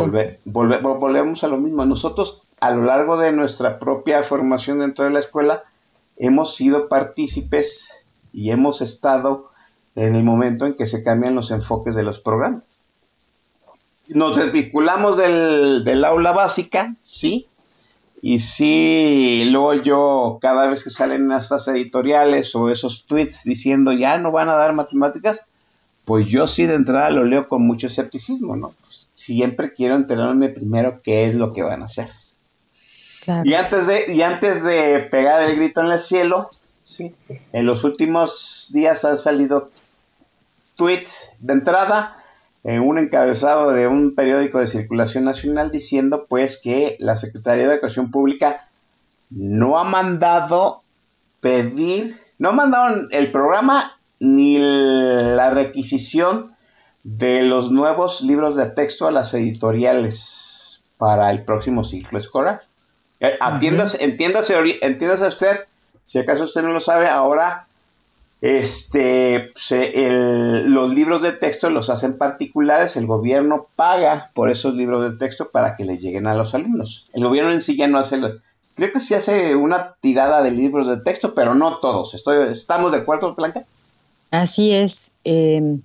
volvemos a lo mismo. Nosotros a lo largo de nuestra propia formación dentro de la escuela hemos sido partícipes y hemos estado en el momento en que se cambian los enfoques de los programas. Nos desvinculamos del, del aula básica, sí, y sí, luego yo, cada vez que salen estas editoriales o esos tweets diciendo ya no van a dar matemáticas, pues yo sí de entrada lo leo con mucho escepticismo, ¿no? Pues siempre quiero enterarme primero qué es lo que van a hacer. Y, antes de, y antes de pegar el grito en el cielo, ¿sí? en los últimos días han salido tweets de entrada en un encabezado de un periódico de circulación nacional diciendo pues que la Secretaría de Educación Pública no ha mandado pedir, no ha mandado el programa ni la requisición de los nuevos libros de texto a las editoriales para el próximo ciclo escolar. Eh, atiéndase, entiéndase, entiéndase usted, si acaso usted no lo sabe, ahora este, los libros de texto los hacen particulares, el gobierno paga por esos libros de texto para que les lleguen a los alumnos. El gobierno en sí ya no hace, creo que sí hace una tirada de libros de texto, pero no todos. ¿Estamos de acuerdo, Blanca? Así es. Em,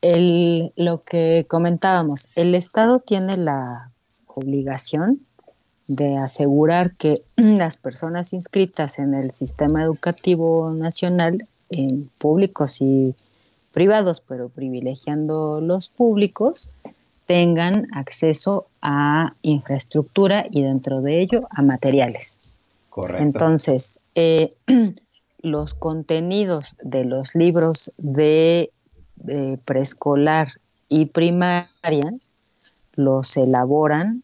lo que comentábamos, el Estado tiene la obligación de asegurar que [clears throat] las personas inscritas en el sistema educativo nacional, en públicos y privados, pero privilegiando los públicos, tengan acceso a infraestructura y dentro de ello a materiales. Correcto. Entonces, eh, [clears throat] los contenidos de los libros de preescolar y primaria los elaboran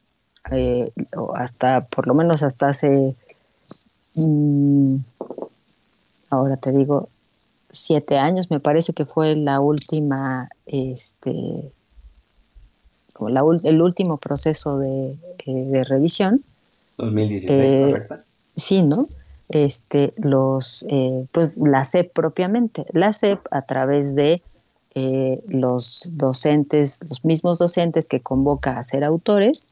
eh, hasta, por lo menos hasta hace, mm, ahora te digo, siete años, me parece que fue la última, este, el último proceso de, eh, revisión. 2016, eh, ¿correcto? Sí, ¿no? Este, los, pues la SEP propiamente, la SEP a través de eh, los docentes, los mismos docentes que convoca a ser autores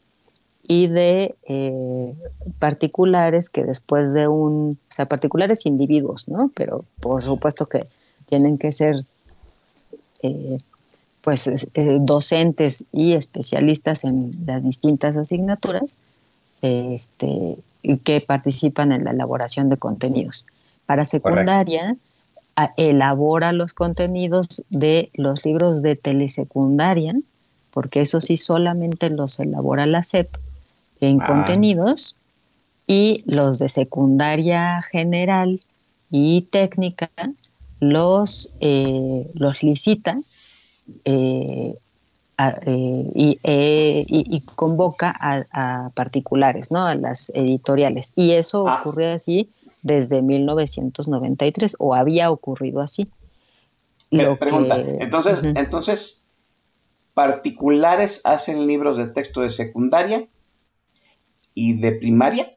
y de eh, particulares que después de un, o sea, particulares individuos, ¿no? Pero por supuesto que tienen que ser eh, pues docentes y especialistas en las distintas asignaturas este, y que participan en la elaboración de contenidos. Para secundaria, elabora los contenidos de los libros de telesecundaria, porque eso sí solamente los elabora la SEP en ah. contenidos, y los de secundaria general y técnica los, eh, los licita eh, eh, y, convoca a, particulares, ¿no? a las editoriales. Y eso ah. ocurre así desde 1993 o había ocurrido así. Lo pregunta, entonces, entonces, ¿particulares hacen libros de texto de secundaria y de primaria?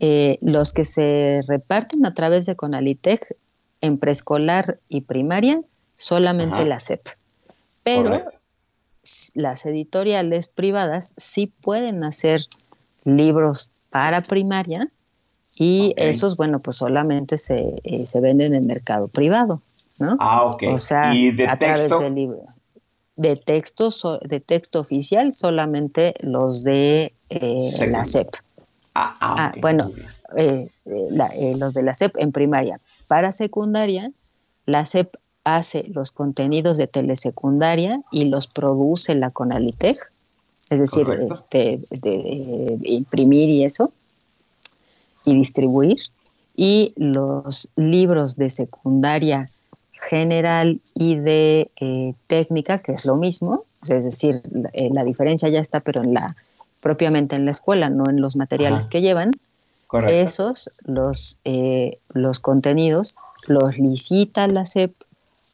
Eh, los que se reparten a través de Conalitech en preescolar y primaria, solamente la SEP. Pero las editoriales privadas sí pueden hacer libros para primaria y esos, bueno, pues solamente se, eh, se venden en el mercado privado, ¿no? Ah, ok. O sea, ¿Y de a texto? través del libro. De texto, de texto oficial, solamente los de eh, la SEP. Ah, ah, ah bueno, eh, los de la SEP en primaria. Para secundaria, la SEP hace los contenidos de telesecundaria y los produce la Conalitech, es decir, este, de imprimir y eso y distribuir. Y los libros de secundaria general y de eh, técnica, que es lo mismo, es decir, eh, la, diferencia ya está, pero en la propiamente en la escuela, no en los materiales que llevan. Esos, los, eh, los contenidos, los licita la SEP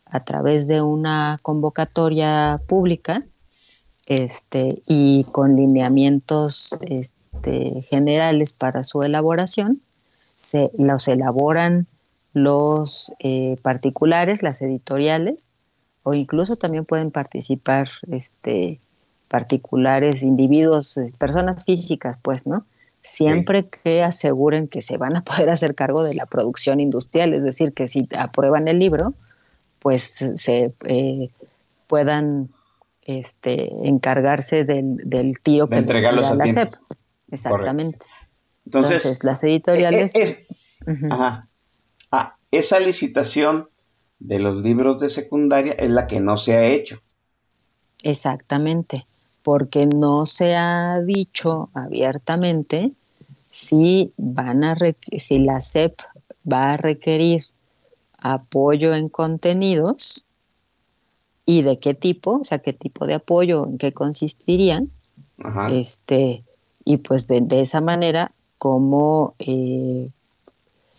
a través de una convocatoria pública este, y con lineamientos este, este, generales para su elaboración, se los elaboran los eh, particulares, las editoriales, o incluso también pueden participar este, particulares, individuos, eh, personas físicas, pues, ¿no? Siempre que aseguren que se van a poder hacer cargo de la producción industrial, es decir, que si aprueban el libro, pues se eh, puedan este, encargarse del, del tiro que entregarlos a la CEP. Exactamente. Entonces, las editoriales... Es, ah, esa licitación de los libros de secundaria es la que no se ha hecho. Exactamente, porque no se ha dicho abiertamente si van a si la SEP va a requerir apoyo en contenidos y de qué tipo, o sea, qué tipo de apoyo, en qué consistirían, este, y pues de, esa manera, cómo... Eh,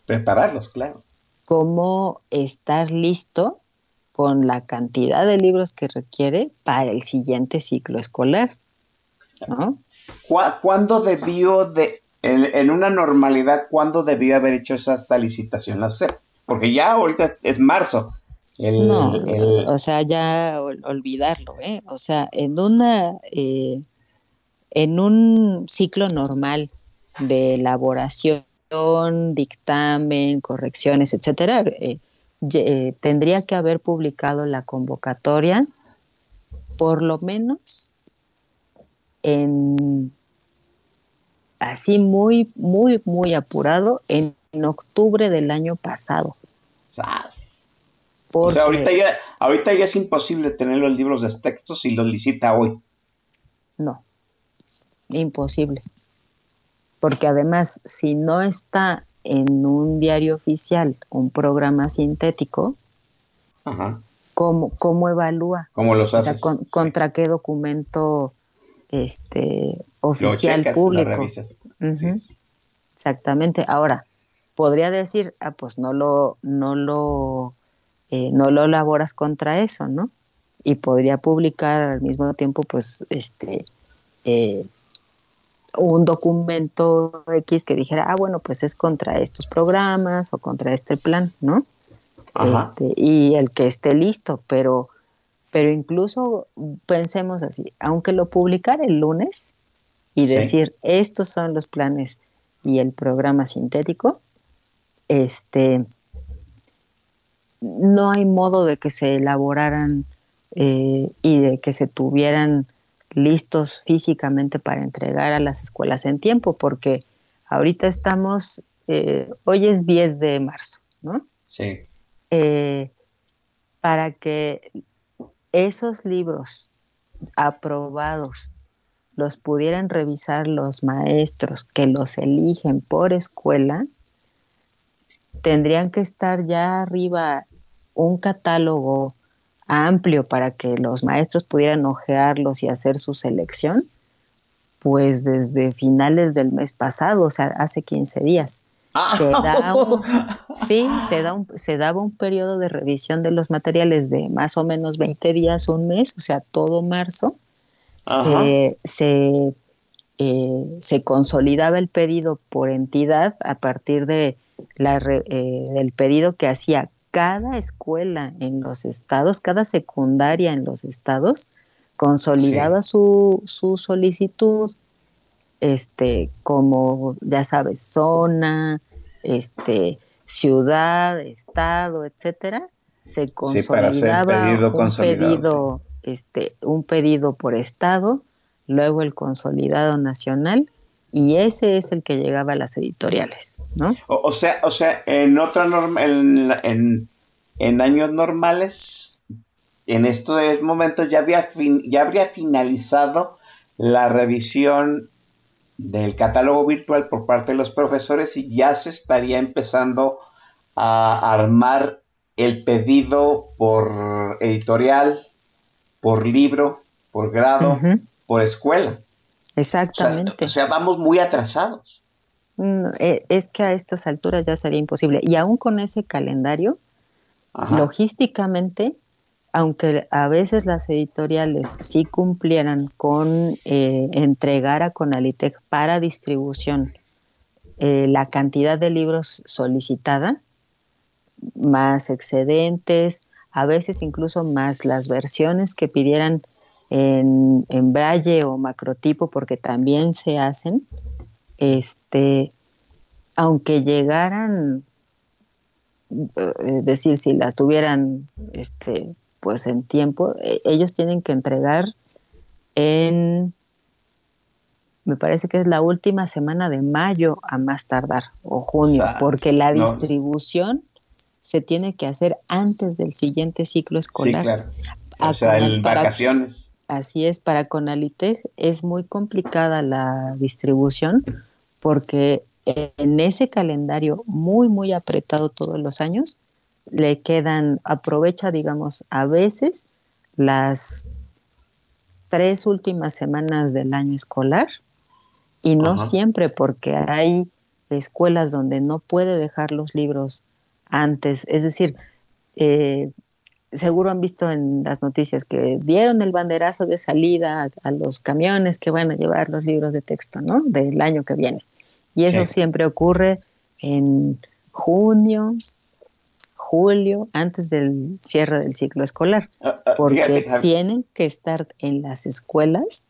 Prepararlos, claro. Cómo estar listo con la cantidad de libros que requiere para el siguiente ciclo escolar. ¿no? ¿Cuándo debió de, en, una normalidad, cuándo debió haber hecho esta licitación la SEP? Porque ya ahorita es marzo. no, o sea, ya olvidarlo, ¿eh? O sea, en una eh, en un ciclo normal de elaboración, dictamen, correcciones, etcétera, eh, eh, tendría que haber publicado la convocatoria por lo menos en así muy, muy, muy apurado en, octubre del año pasado. O sea, ahorita ya, ahorita ya es imposible tener los libros de textos si los licita hoy. No imposible. Porque además, si no está en un diario oficial un programa sintético, ¿cómo, evalúa? ¿Cómo los hace? ¿Contra qué documento este, oficial público? Exactamente. Ahora, podría decir, ah, pues no lo, no lo, eh, no lo elaboras contra eso, ¿no? Y podría publicar al mismo tiempo, pues, este, eh, un documento X que dijera, ah, bueno, pues es contra estos programas o contra este plan, ¿no? este, y el que esté listo, pero, pero incluso pensemos así, aunque lo publicara el lunes y decir estos son los planes y el programa sintético, este, no hay modo de que se elaboraran eh, y de que se tuvieran listos físicamente para entregar a las escuelas en tiempo, porque ahorita estamos, eh, hoy es 10 de marzo, ¿no? Sí. Eh, para que esos libros aprobados los pudieran revisar los maestros que los eligen por escuela, tendrían que estar ya arriba un catálogo amplio para que los maestros pudieran ojearlos y hacer su selección, pues desde finales del mes pasado, o sea, hace 15 días. Ah. Se da [laughs] un, sí, se, da un, se daba un periodo de revisión de los materiales de más o menos 20 días, un mes, o sea, todo marzo. Se, eh, se, consolidaba el pedido por entidad a partir de la, eh, del pedido que hacía cada escuela en los estados, cada secundaria en los estados, consolidaba su, su, solicitud, este, como ya sabes, zona, este, ciudad, estado, etcétera, se consolidaba un pedido, este, un pedido por estado, luego el consolidado nacional, y ese es el que llegaba a las editoriales. O, sea, o sea, en otra norma, en, en, años normales, en estos momentos ya había ya habría finalizado la revisión del catálogo virtual por parte de los profesores y ya se estaría empezando a armar el pedido por editorial, por libro, por grado, por escuela. Exactamente. o sea, vamos muy atrasados. E, es que a estas alturas ya sería imposible. Y aún con ese calendario, logísticamente, aunque a veces las editoriales sí cumplieran con eh, entregar a Conalitec para distribución eh, la cantidad de libros solicitada, más excedentes, a veces incluso más las versiones que pidieran en, en braille o macrotipo, porque también se hacen, este, aunque llegaran, eh, es decir, si las tuvieran, este, pues en tiempo, e, ellos tienen que entregar en, me parece que es la última semana de mayo a más tardar, o junio, porque la distribución se tiene que hacer antes del siguiente ciclo escolar. Sí, claro. O sea, en vacaciones. Así es, para Conalitech es muy complicada la distribución porque en ese calendario muy, muy apretado todos los años, le quedan, aprovecha, digamos, a veces las tres últimas semanas del año escolar y no siempre porque hay escuelas donde no puede dejar los libros antes, es decir, eh, seguro han visto en las noticias que dieron el banderazo de salida a, los camiones que van a llevar los libros de texto, ¿no? Del año que viene. Y eso siempre ocurre en junio, julio, antes del cierre del ciclo escolar, ah, ah, porque tienen que estar en las escuelas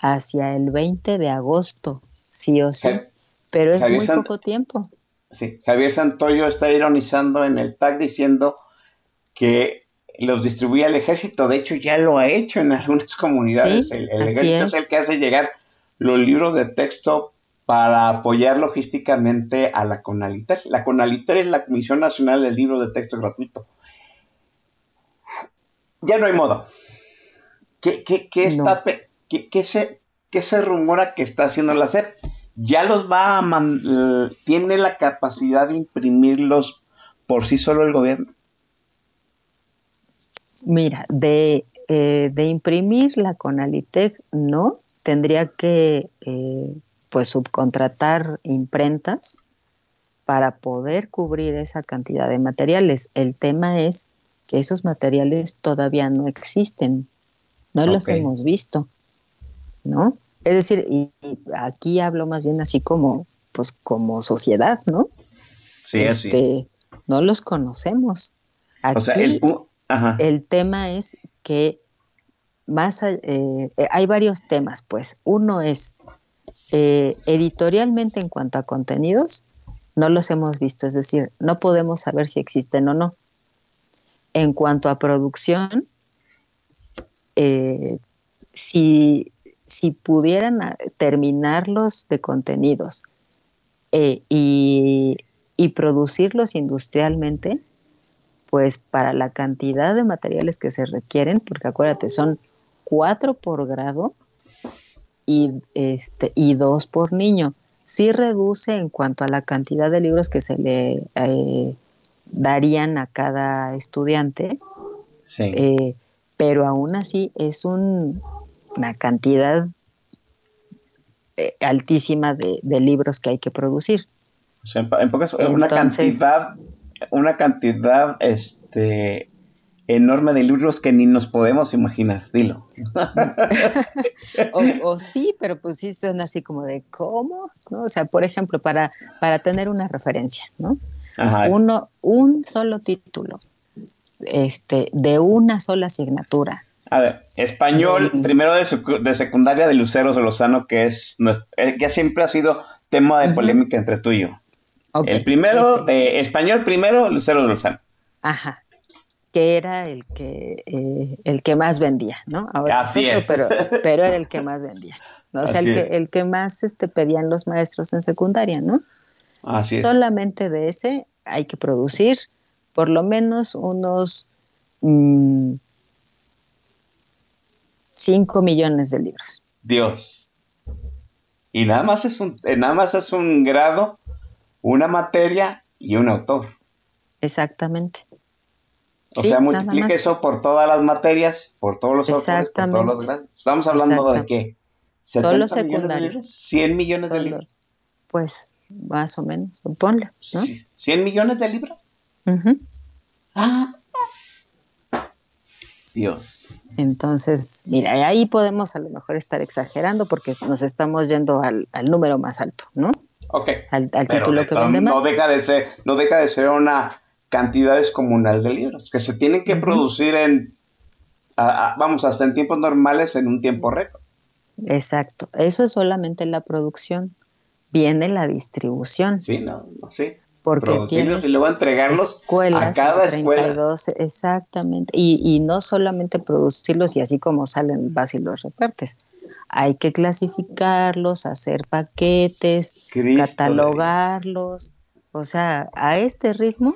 hacia el 20 de agosto, sí o sí, pero es muy poco tiempo. Sí, Javier Santoyo está ironizando en el tag diciendo que los distribuye al ejército, de hecho ya lo ha hecho en algunas comunidades, el, ejército es. el que hace llegar los libros de texto para apoyar logísticamente a la CONALITER. La CONALITER es la Comisión Nacional del Libro de Texto Gratuito. Ya no hay modo. ¿Qué, está, se, se, rumora que está haciendo la SEP? Ya los va a ¿Tiene la capacidad de imprimirlos por sí solo el gobierno? Mira, de, eh, imprimir la CONALITEC no, tendría que eh, pues subcontratar imprentas para poder cubrir esa cantidad de materiales. El tema es que esos materiales todavía no existen, no los hemos visto, ¿no? Es decir, y, aquí hablo más bien así como, pues como sociedad, ¿no? Sí, así. Este, no los conocemos. Aquí O sea, el, u- ajá. el tema es que más eh, eh, hay varios temas, pues. Uno es eh, editorialmente en cuanto a contenidos, no los hemos visto, es decir, no podemos saber si existen o no. En cuanto a producción, eh, si, si pudieran ah, terminarlos de contenidos eh, y, y producirlos industrialmente, pues para la cantidad de materiales que se requieren, porque acuérdate, son cuatro por grado y, este, y dos por niño. Sí reduce en cuanto a la cantidad de libros que se le eh, darían a cada estudiante, Sí. eh, pero aún así es un- una cantidad eh, altísima de, de libros que hay que producir. O sea, en, pocas una cantidad, una cantidad este enorme de libros que ni nos podemos imaginar, dilo. [laughs] O, o sí, pero pues sí suena así como de cómo, ¿no? O sea, por ejemplo, para, para tener una referencia, ¿no? Ajá. Uno, un solo título, este, de una sola asignatura. A ver, español, Mm. primero de, secu- de secundaria de Lucero Lozano, que es nuestro- que siempre ha sido tema de polémica entre tú y yo. El primero, español primero, Lucero Lozano. Ajá. Que era el que, eh, el que más vendía, ¿no? Ahora Así otro, es. Pero, [laughs] pero era el que más vendía. ¿no? O sea, el que, el que más este, pedían los maestros en secundaria, ¿no? Así es. Solamente de ese hay que producir por lo menos unos 5 millones de libros. Dios. Y nada más es un, eh, nada más es un grado, una materia y un autor. Exactamente. O Sí, sea, más. eso por todas las materias, por todos los autores, por todos los grados. Estamos hablando de qué? Solo ¿70 millones de secundaria. libros? ¿100 millones de libros? Pues más o menos, ponle, ¿no? Sí, ¿100 millones de libros? Ujú. Ah. Dios. Entonces, mira, ahí podemos a lo mejor estar exagerando porque nos estamos yendo al, al número más alto, ¿no? Ok. Al, título que vende no más. deja de ser, no deja de ser una cantidad descomunal de libros que se tienen que producir en, a- a- vamos, hasta en tiempos normales en un tiempo récord. Exacto. Eso es solamente la producción. Viene la distribución. Sí, no, no, sí. Porque tienes y luego entregarlos escuelas a cada escuela. 32, exactamente. Y, y no solamente producirlos y así como salen, vas y los repartes. Hay que clasificarlos, hacer paquetes, Cristo catalogarlos. O sea, a este ritmo,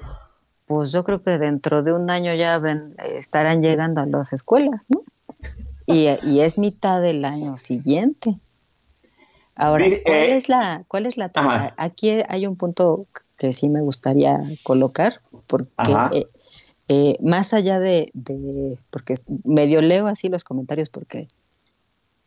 pues yo creo que dentro de un año ya ven- estarán llegando a las escuelas, ¿no? Y, y es mitad del año siguiente. Ahora, ¿cuál eh, es la, cuál es la tarea? Aquí hay un punto que sí me gustaría colocar, porque eh, eh, más allá de, de- porque medio leo así los comentarios porque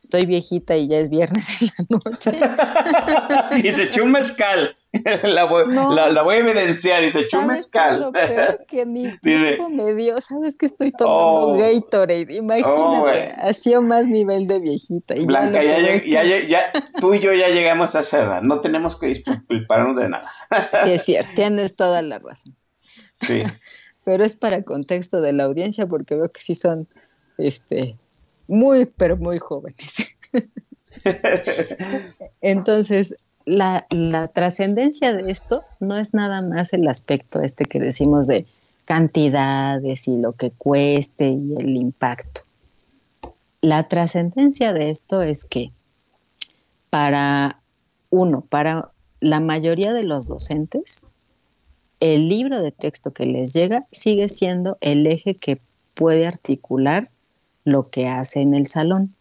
estoy viejita y ya es viernes en la noche. [laughs] y se echó un mezcal. [laughs] la, voy, No. la, la voy a evidenciar y se echó un ¿Sabes qué es mezcal. lo peor? [laughs] Que mi tiempo me dio, ¿sabes que estoy tomando Oh. Gatorade? Imagínate, Oh, hacía más nivel de viejita. Y Blanca, ya, ya, ya, tú y yo ya llegamos a esa edad. No tenemos que disculparnos de nada. Sí, es [laughs] cierto, tienes toda la razón. Sí. Pero es para contexto de la audiencia porque veo que sí son este, muy, pero muy jóvenes. Entonces, la, la trascendencia de esto no es nada más el aspecto este que decimos de cantidades y lo que cueste y el impacto. La trascendencia de esto es que para uno, para la mayoría de los docentes, el libro de texto que les llega sigue siendo el eje que puede articular lo que hace en el salón.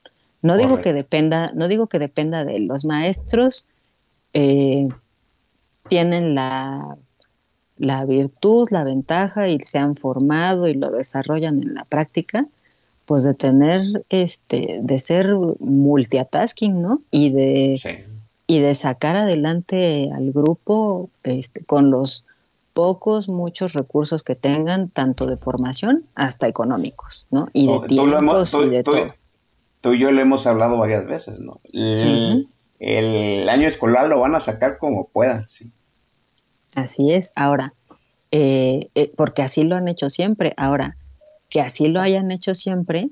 No digo que dependa, no digo que dependa de los maestros, eh, tienen la, la virtud, la ventaja y se han formado y lo desarrollan en la práctica, pues de tener este, de ser multitasking, ¿no? Y de sí. y de sacar adelante al grupo este, con los pocos, muchos recursos que tengan, tanto de formación hasta económicos, ¿no? Y de tú hemos- tiempos tú- y de tú- todo. Tú y yo lo hemos hablado varias veces, ¿no? Ujú. El año escolar lo van a sacar como puedan, sí. Así es. Ahora, eh, eh, porque así lo han hecho siempre. Ahora, que así lo hayan hecho siempre,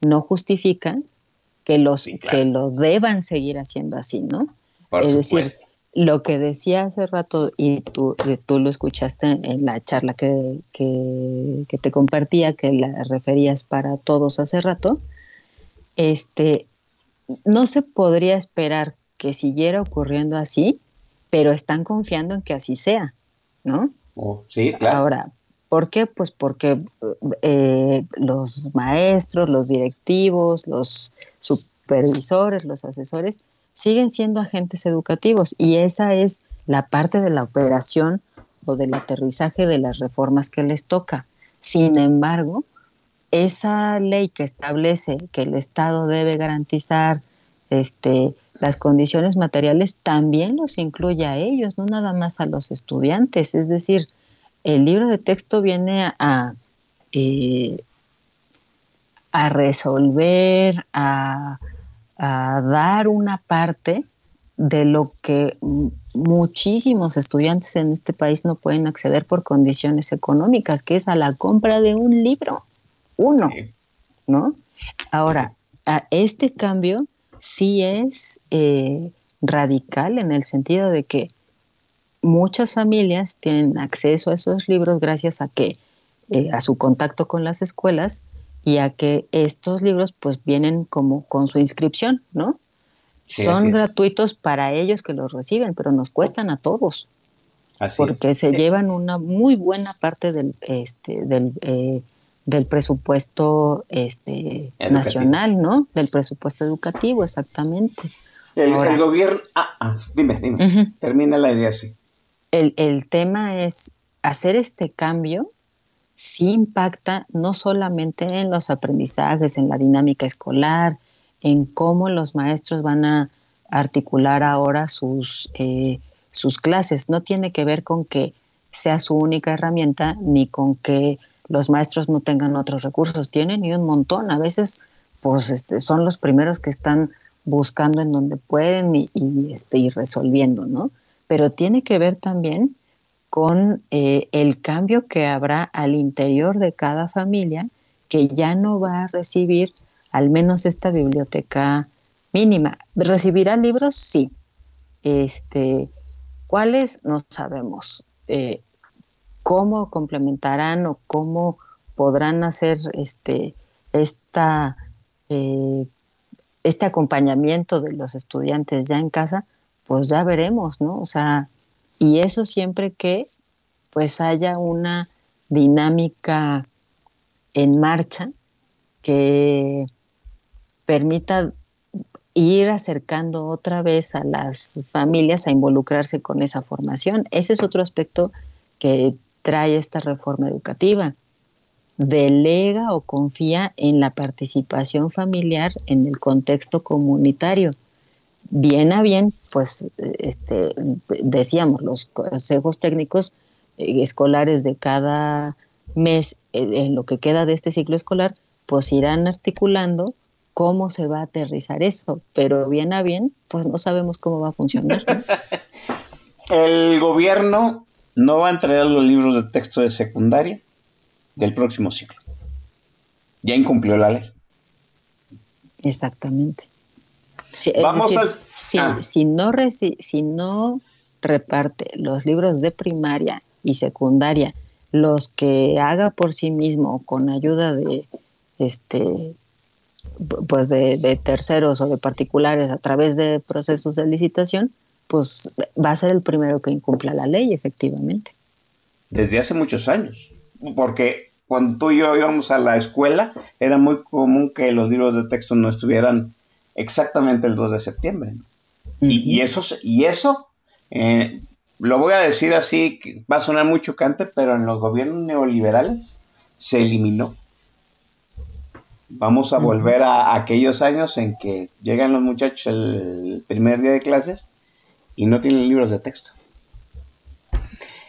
no justifica que los que lo deban seguir haciendo así, ¿no? es decir, lo que decía hace rato y tú, tú lo escuchaste en la charla que, que, que, te compartía, que la referías para todos hace rato, este, no se podría esperar que siguiera ocurriendo así, pero están confiando en que así sea, ¿no? Oh, sí, claro. Ahora, ¿por qué? Pues porque eh, los maestros, los directivos, los supervisores, los asesores, siguen siendo agentes educativos y esa es la parte de la operación o del aterrizaje de las reformas que les toca. Sin embargo, esa ley que establece que el Estado debe garantizar este, las condiciones materiales también los incluye a ellos, no nada más a los estudiantes. Es decir, el libro de texto viene a, eh, a resolver, a, a dar una parte de lo que muchísimos estudiantes en este país no pueden acceder por condiciones económicas, que es a la compra de un libro, uno, ¿no? Ahora, a este cambio sí es eh, radical en el sentido de que muchas familias tienen acceso a esos libros gracias a que eh, a su contacto con las escuelas y a que estos libros pues vienen como con su inscripción, ¿no? Son gratuitos para ellos que los reciben, pero nos cuestan a todos. porque se llevan una muy buena parte del, este, del eh, del presupuesto este, nacional, ¿no? Del presupuesto educativo, exactamente. El, gobierno... Ah, ah, dime, dime. Termina la idea así. El, el tema es hacer este cambio sí impacta no solamente en los aprendizajes, en la dinámica escolar, en cómo los maestros van a articular ahora sus, eh, sus clases. No tiene que ver con que sea su única herramienta ni con que los maestros no tengan otros recursos, tienen y un montón. A veces, pues, este, son los primeros que están buscando en donde pueden y, este, resolviendo, ¿no? Pero tiene que ver también con eh, el cambio que habrá al interior de cada familia que ya no va a recibir al menos esta biblioteca mínima. ¿Recibirá libros? Sí. Este, ¿Cuáles? No sabemos. Eh, cómo complementarán o cómo podrán hacer este, esta, eh, este acompañamiento de los estudiantes ya en casa, pues ya veremos, ¿no? O sea, y eso siempre que pues haya una dinámica en marcha que permita ir acercando otra vez a las familias a involucrarse con esa formación. Ese es otro aspecto que trae esta reforma educativa. Delega o confía en la participación familiar en el contexto comunitario. Bien a bien, pues este, decíamos, los consejos técnicos eh, escolares de cada mes, eh, en lo que queda de este ciclo escolar, pues irán articulando cómo se va a aterrizar eso, pero bien a bien, pues no sabemos cómo va a funcionar. [laughs] El gobierno no va a entregar los libros de texto de secundaria del próximo ciclo. Ya incumplió la ley. Exactamente. Vamos. Ah. si, no si no reparte los libros de primaria y secundaria, los que haga por sí mismo con ayuda de este pues de terceros o de particulares a través de procesos de licitación, pues va a ser el primero que incumpla la ley, efectivamente. Desde hace muchos años, porque cuando tú y yo íbamos a la escuela, era muy común que los libros de texto no estuvieran exactamente el 2 de septiembre. y, eso, y eso eh, lo voy a decir así, va a sonar muy chocante, pero en los gobiernos neoliberales se eliminó. Vamos a volver a, aquellos años en que llegan los muchachos el primer día de clases y no tienen libros de texto.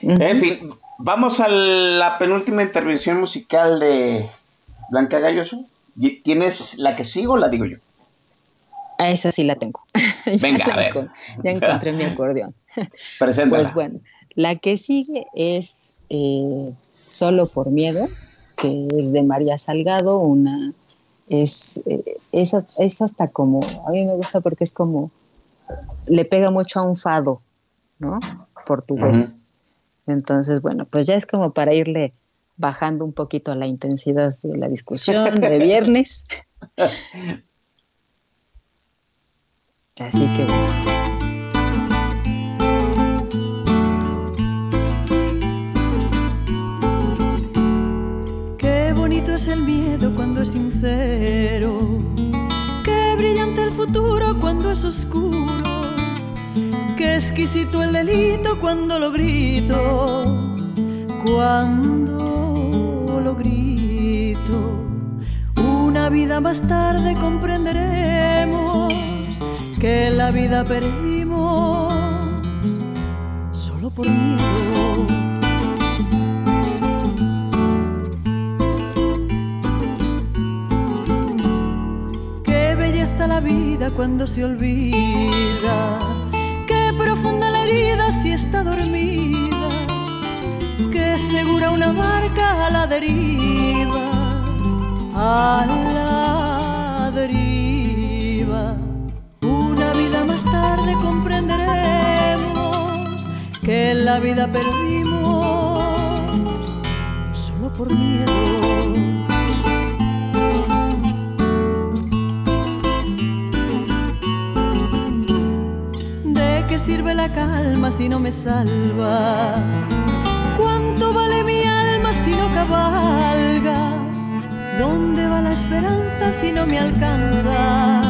En fin, vamos a la penúltima intervención musical de Blanca Galloso. ¿Tienes la que sigo o la digo yo? A esa sí la tengo. [laughs] Venga, a ver. Ya encontré mi acordeón. [laughs] Preséntala. Pues bueno, la que sigue es eh, Solo por Miedo, que es de María Salgado, una es, eh, es, hasta como, a mí me gusta porque es como, le pega mucho a un fado, ¿no? Portugués. Entonces, bueno, pues ya es como para irle bajando un poquito la intensidad de la discusión de [laughs] viernes. Así que bueno. es el miedo cuando es sincero. Cuando es oscuro. Qué exquisito el delito cuando lo grito. Cuando lo grito. Una vida más tarde comprenderemos que la vida perdimos solo por miedo. La vida cuando se olvida. Qué profunda la herida si está dormida. Qué segura una barca a la deriva. A la deriva. Una vida más tarde comprenderemos que la vida perdimos solo por miedo. Sirve la calma si no me salva? ¿Cuánto vale mi alma si no cabalga? ¿Dónde va la esperanza si no me alcanza?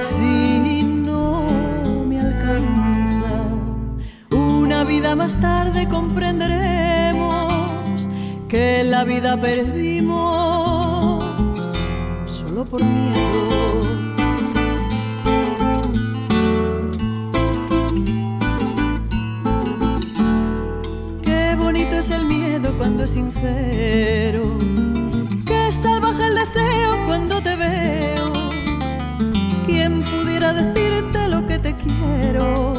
Si no me alcanza. Una vida más tarde comprenderemos que la vida perdimos solo por miedo cuando es sincero. Qué salvaje el deseo cuando te veo. ¿Quién pudiera decirte lo que te quiero?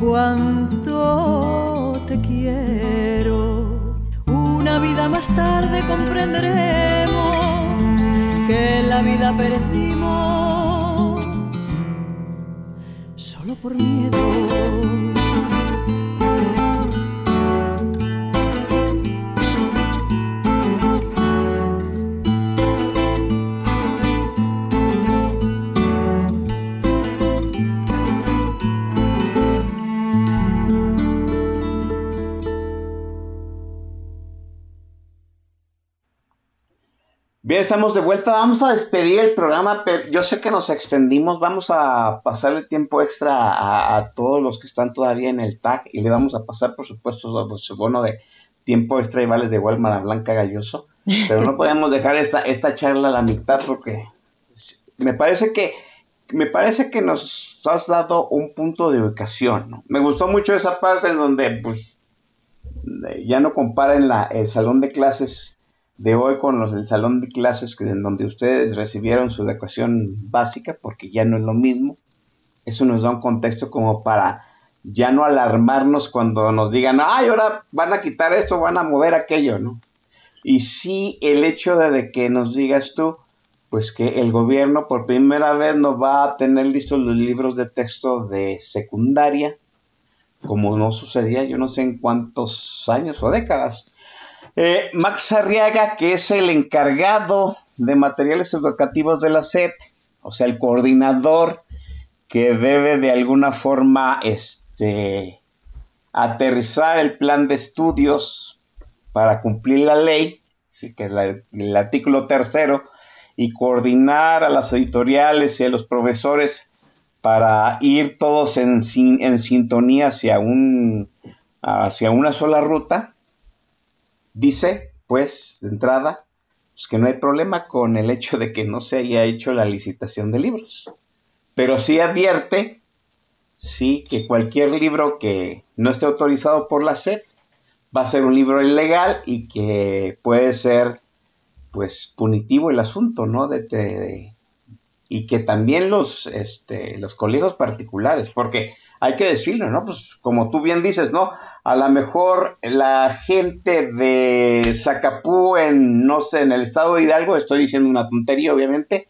Cuánto te quiero. Una vida más tarde comprenderemos que la vida perdimos solo por miedo. Bien, estamos de vuelta. Vamos a despedir el programa, pero yo sé que nos extendimos. Vamos a pasarle tiempo extra a, todos los que están todavía en el tag y le vamos a pasar, por supuesto, su bono de tiempo extra y vales de Walmart a Blanca Galloso. Pero no [laughs] podemos dejar esta, esta charla a la mitad porque me parece que me parece que nos has dado un punto de ubicación. Me gustó mucho esa parte en donde pues ya no comparen la, el salón de clases de hoy con los del salón de clases en donde ustedes recibieron su educación básica, porque ya no es lo mismo. Eso nos da un contexto como para ya no alarmarnos cuando nos digan, ay, ahora van a quitar esto, van a mover aquello, ¿no? Y sí el hecho de, que nos digas tú, pues que el gobierno por primera vez no va a tener listos los libros de texto de secundaria, como no sucedía yo no sé en cuántos años o décadas. Eh, Max Arriaga, que es el encargado de materiales educativos de la SEP, o sea, el coordinador que debe de alguna forma este, aterrizar el plan de estudios para cumplir la ley, así que el artículo tercero, y coordinar a las editoriales y a los profesores para ir todos en, en sintonía hacia, un, hacia una sola ruta, Dice, pues, de entrada, pues, que no hay problema con el hecho de que no se haya hecho la licitación de libros. Pero sí advierte, sí, que cualquier libro que no esté autorizado por la SEP va a ser un libro ilegal y que puede ser, pues, punitivo el asunto, ¿no? De, y que también los, este, los colegios particulares, porque hay que decirlo, ¿no? Pues como tú bien dices, ¿no? A lo mejor la gente de Zacapú en, no sé, en el estado de Hidalgo, estoy diciendo una tontería, obviamente,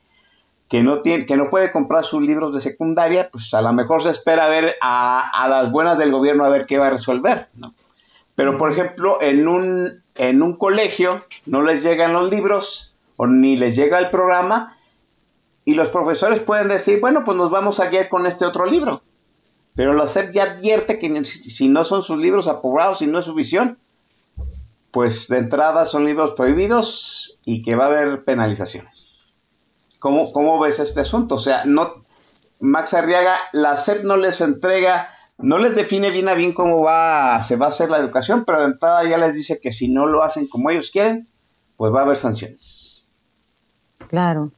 que no, tiene, que no puede comprar sus libros de secundaria, pues a lo mejor se espera a ver a, a las buenas del gobierno a ver qué va a resolver, ¿no? Pero, por ejemplo, en un, en un colegio no les llegan los libros o ni les llega el programa y los profesores pueden decir, bueno, pues nos vamos a guiar con este otro libro. Pero la SEP ya advierte que si no son sus libros aprobados y no es su visión, pues de entrada son libros prohibidos y que va a haber penalizaciones. ¿Cómo, cómo ves este asunto? O sea, no, Max Arriaga, la SEP no les entrega no les define bien a bien cómo va, se va a hacer la educación, pero de entrada ya les dice que si no lo hacen como ellos quieren, pues va a haber sanciones. Claro.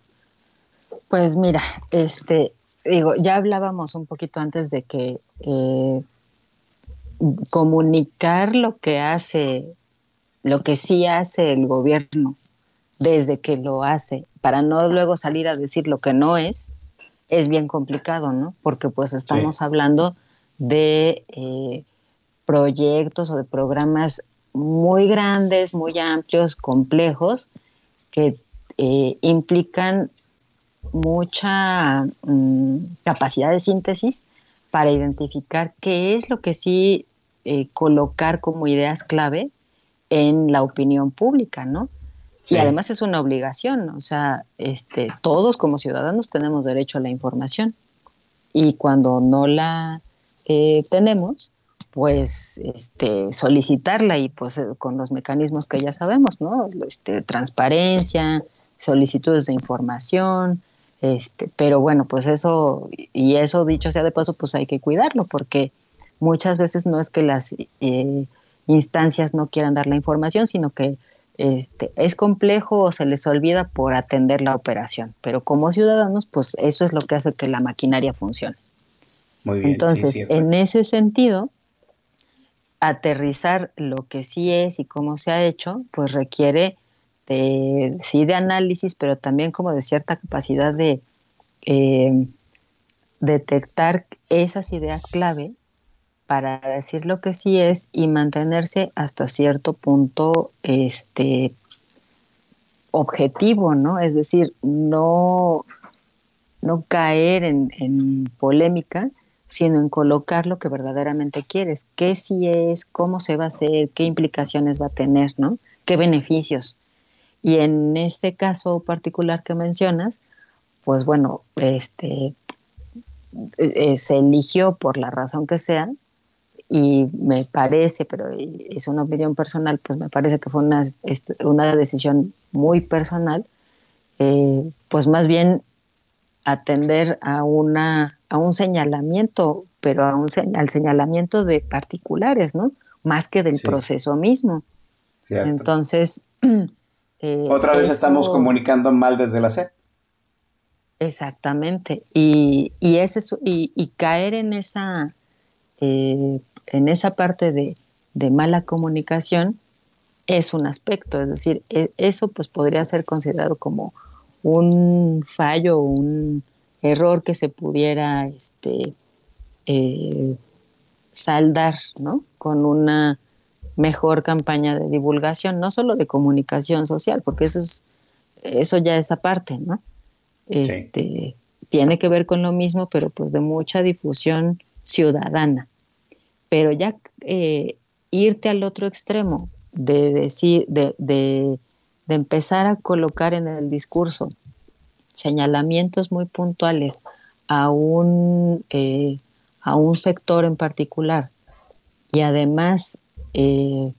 Pues mira, este, digo, ya hablábamos un poquito antes de que eh, comunicar lo que hace, lo que sí hace el gobierno desde que lo hace, para no luego salir a decir lo que no es, es bien complicado, ¿no? Porque pues estamos hablando de eh, proyectos o de programas muy grandes, muy amplios, complejos, que eh, implican mucha mm, capacidad de síntesis para identificar qué es lo que sí eh, colocar como ideas clave en la opinión pública, ¿no? Y además es una obligación, o sea, este, todos como ciudadanos tenemos derecho a la información y cuando no la tenemos, pues este, solicitarla y pues eh, con los mecanismos que ya sabemos, ¿no? Este, transparencia, solicitudes de información, este, pero bueno, pues eso, y eso dicho sea de paso, pues hay que cuidarlo, porque muchas veces no es que las eh, instancias no quieran dar la información, sino que este, es complejo o se les olvida por atender la operación. Pero como ciudadanos, pues eso es lo que hace que la maquinaria funcione. Entonces, en ese sentido, aterrizar lo que sí es y cómo se ha hecho, pues requiere de, sí de análisis, pero también como de cierta capacidad de eh, detectar esas ideas clave para decir lo que sí es y mantenerse hasta cierto punto este objetivo, ¿no? Es decir, no, no caer en, en polémica, sino en colocar lo que verdaderamente quieres, qué sí es, cómo se va a hacer, qué implicaciones va a tener, ¿no? qué beneficios. Y en este caso particular que mencionas, pues bueno, este, eh, se eligió por la razón que sea y me parece, pero es una opinión personal, pues me parece que fue una, una decisión muy personal, eh, pues más bien atender a, una, a un señalamiento, pero a un, al señalamiento de particulares, ¿no? Más que del proceso mismo. Entonces... Eh, Otra vez estamos comunicando mal desde la SED. Exactamente. Y, y, y, caer en esa, eh, en esa parte de, de, mala comunicación es un aspecto. Es decir, e, eso pues podría ser considerado como un fallo, un error que se pudiera este, eh, saldar ¿no? con una mejor campaña de divulgación, no solo de comunicación social, porque eso es eso ya es aparte, ¿no? Este, Tiene que ver con lo mismo, pero pues de mucha difusión ciudadana. Pero ya eh, irte al otro extremo de decir, de, de empezar a colocar en el discurso señalamientos muy puntuales a un, eh, a un sector en particular y además eh,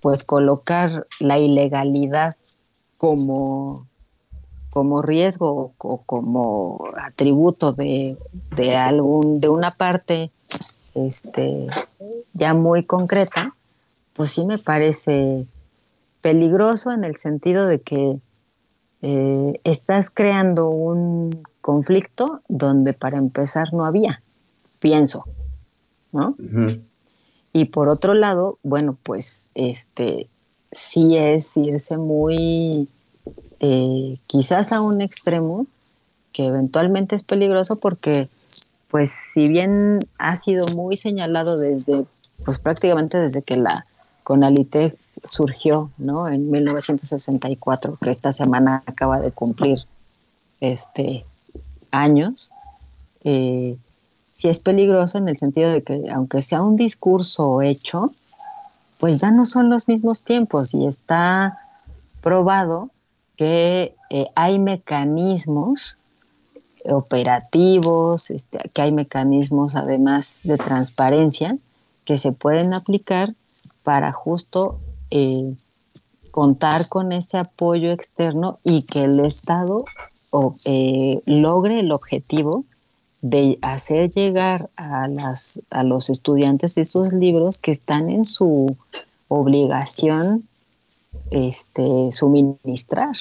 pues colocar la ilegalidad como, como riesgo o como atributo de, de, algún, de una parte este, ya muy concreta, pues sí me parece peligroso en el sentido de que eh, estás creando un conflicto donde para empezar no había, pienso, ¿no? Y por otro lado, bueno, pues este sí es irse muy, eh, quizás a un extremo que eventualmente es peligroso porque, pues, si bien ha sido muy señalado desde, pues prácticamente desde que la Conalitec surgió, ¿no? En 1964, que esta semana acaba de cumplir este años, eh, sí es peligroso en el sentido de que aunque sea un discurso hecho, pues ya no son los mismos tiempos y está probado que eh, hay mecanismos operativos, este, que hay mecanismos además de transparencia que se pueden aplicar para justo eh, contar con ese apoyo externo y que el Estado eh, logre el objetivo de hacer llegar a, las, a los estudiantes esos libros que están en su obligación este, suministrar,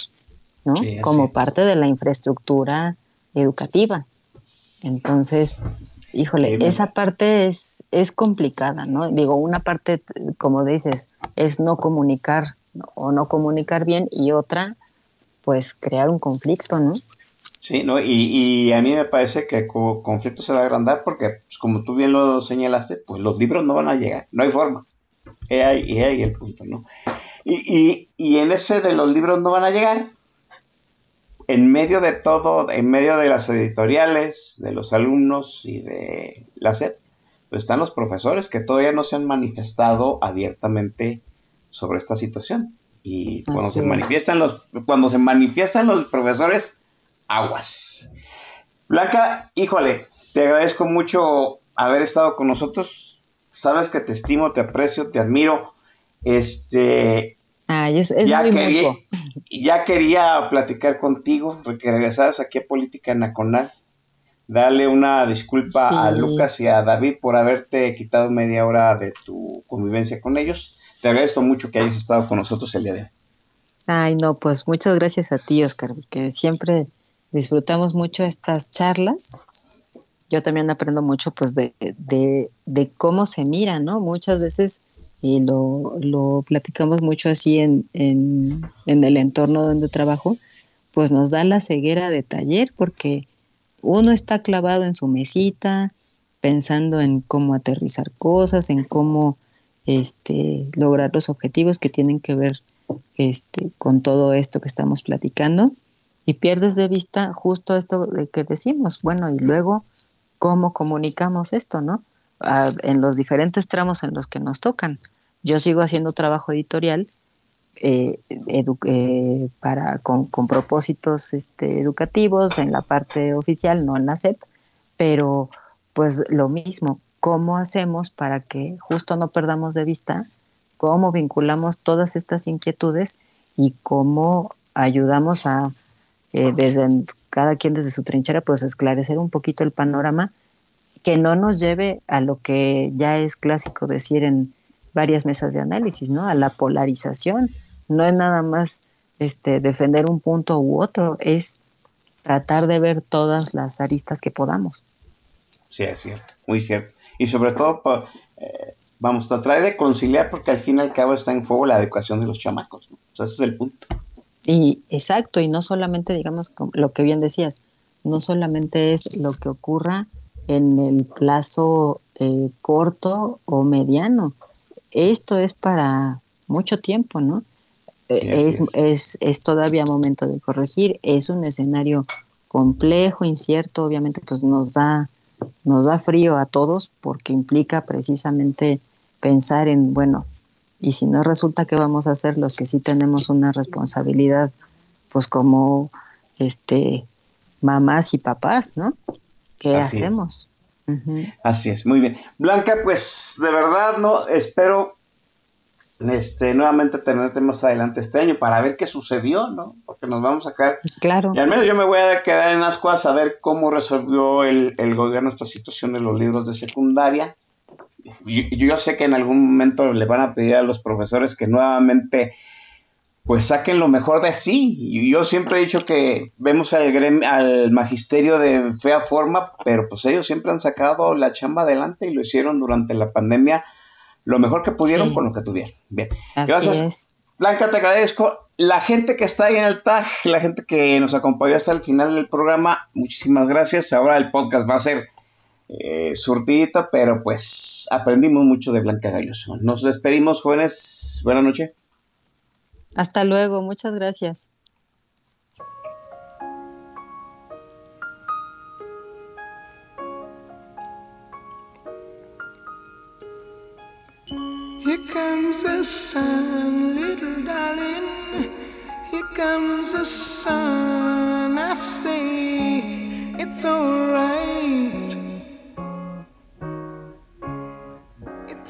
¿no? Como parte de la infraestructura educativa. Entonces, híjole, esa parte es, es complicada, ¿no? Digo, una parte, como dices, es no comunicar o no comunicar bien y otra, pues crear un conflicto, ¿no? Sí, ¿no? Y, a mí me parece que el conflicto se va a agrandar porque, pues, como tú bien lo señalaste, pues los libros no van a llegar, no hay forma. Y ahí, ahí el punto, ¿no? Y, y, en ese de los libros no van a llegar, en medio de todo, en medio de las editoriales, de los alumnos y de la SED, pues están los profesores que todavía no se han manifestado abiertamente sobre esta situación. Y cuando se manifiestan los, cuando se manifiestan los profesores, aguas. Blanca, híjole, te agradezco mucho haber estado con nosotros. Sabes que te estimo, te aprecio, te admiro. Este. ya, quería, ya quería platicar contigo, porque regresabas aquí a Política Nacional. Dale una disculpa a Lucas y a David por haberte quitado media hora de tu convivencia con ellos. Te agradezco mucho que hayas estado con nosotros el día de hoy. Ay, no, pues muchas gracias a ti, Oscar, que siempre disfrutamos mucho estas charlas. Yo también aprendo mucho pues de, de, cómo se mira, ¿no? Muchas veces, y lo, lo platicamos mucho así en, en, en el entorno donde trabajo, pues nos da la ceguera de taller porque uno está clavado en su mesita, pensando en cómo aterrizar cosas, en cómo este, lograr los objetivos que tienen que ver este, con todo esto que estamos platicando y pierdes de vista justo esto de que decimos, bueno, y luego cómo comunicamos esto, ¿no? en los diferentes tramos en los que nos tocan. Yo sigo haciendo trabajo editorial eh, eh, para, con, propósitos este, educativos en la parte oficial, no en la SEP, pero pues lo mismo, ¿cómo hacemos para que justo no perdamos de vista cómo vinculamos todas estas inquietudes y cómo ayudamos a eh, desde cada quien desde su trinchera, pues esclarecer un poquito el panorama que no nos lleve a lo que ya es clásico decir en varias mesas de análisis, ¿no? A la polarización. No es nada más este, defender un punto u otro, es tratar de ver todas las aristas que podamos. Sí, es cierto, muy cierto. Y sobre todo, eh, vamos a tratar de conciliar porque al fin y al cabo está en fuego la educación de los chamacos. ¿no? O sea, ese es el punto. Y exacto, y no solamente, digamos, lo que bien decías, no solamente es lo que ocurra en el plazo eh, corto o mediano, esto es para mucho tiempo, ¿no? Eh, es, es. Es, todavía momento de corregir, es un escenario complejo, incierto, obviamente pues nos da, nos da frío a todos porque implica precisamente pensar en, bueno, y si no resulta que vamos a hacer los que sí tenemos una responsabilidad, pues como este mamás y papás, ¿no? ¿Qué hacemos? Así es, muy bien. Blanca, pues de verdad, no, espero este, nuevamente tenerte más adelante este año para ver qué sucedió, ¿no? Porque nos vamos a quedar. Claro. Y al menos yo me voy a quedar en asco a saber cómo resolvió el, el gobierno esta situación de los libros de secundaria yo, sé que en algún momento le van a pedir a los profesores que nuevamente pues saquen lo mejor de sí. Yo siempre he dicho que vemos al, gremio, al magisterio de fea forma, pero pues ellos siempre han sacado la chamba adelante y lo hicieron durante la pandemia lo mejor que pudieron con lo que tuvieron. Bien, Así gracias. Blanca, te agradezco. La gente que está ahí en el TAG, la gente que nos acompañó hasta el final del programa, muchísimas gracias. Ahora el podcast va a ser eh, pero pues aprendimos mucho de Blanca Galloso. Nos despedimos, jóvenes. Buenas noches. Hasta luego, muchas gracias. Here comes the sun, little darling. Here comes the sun. I say it's alright.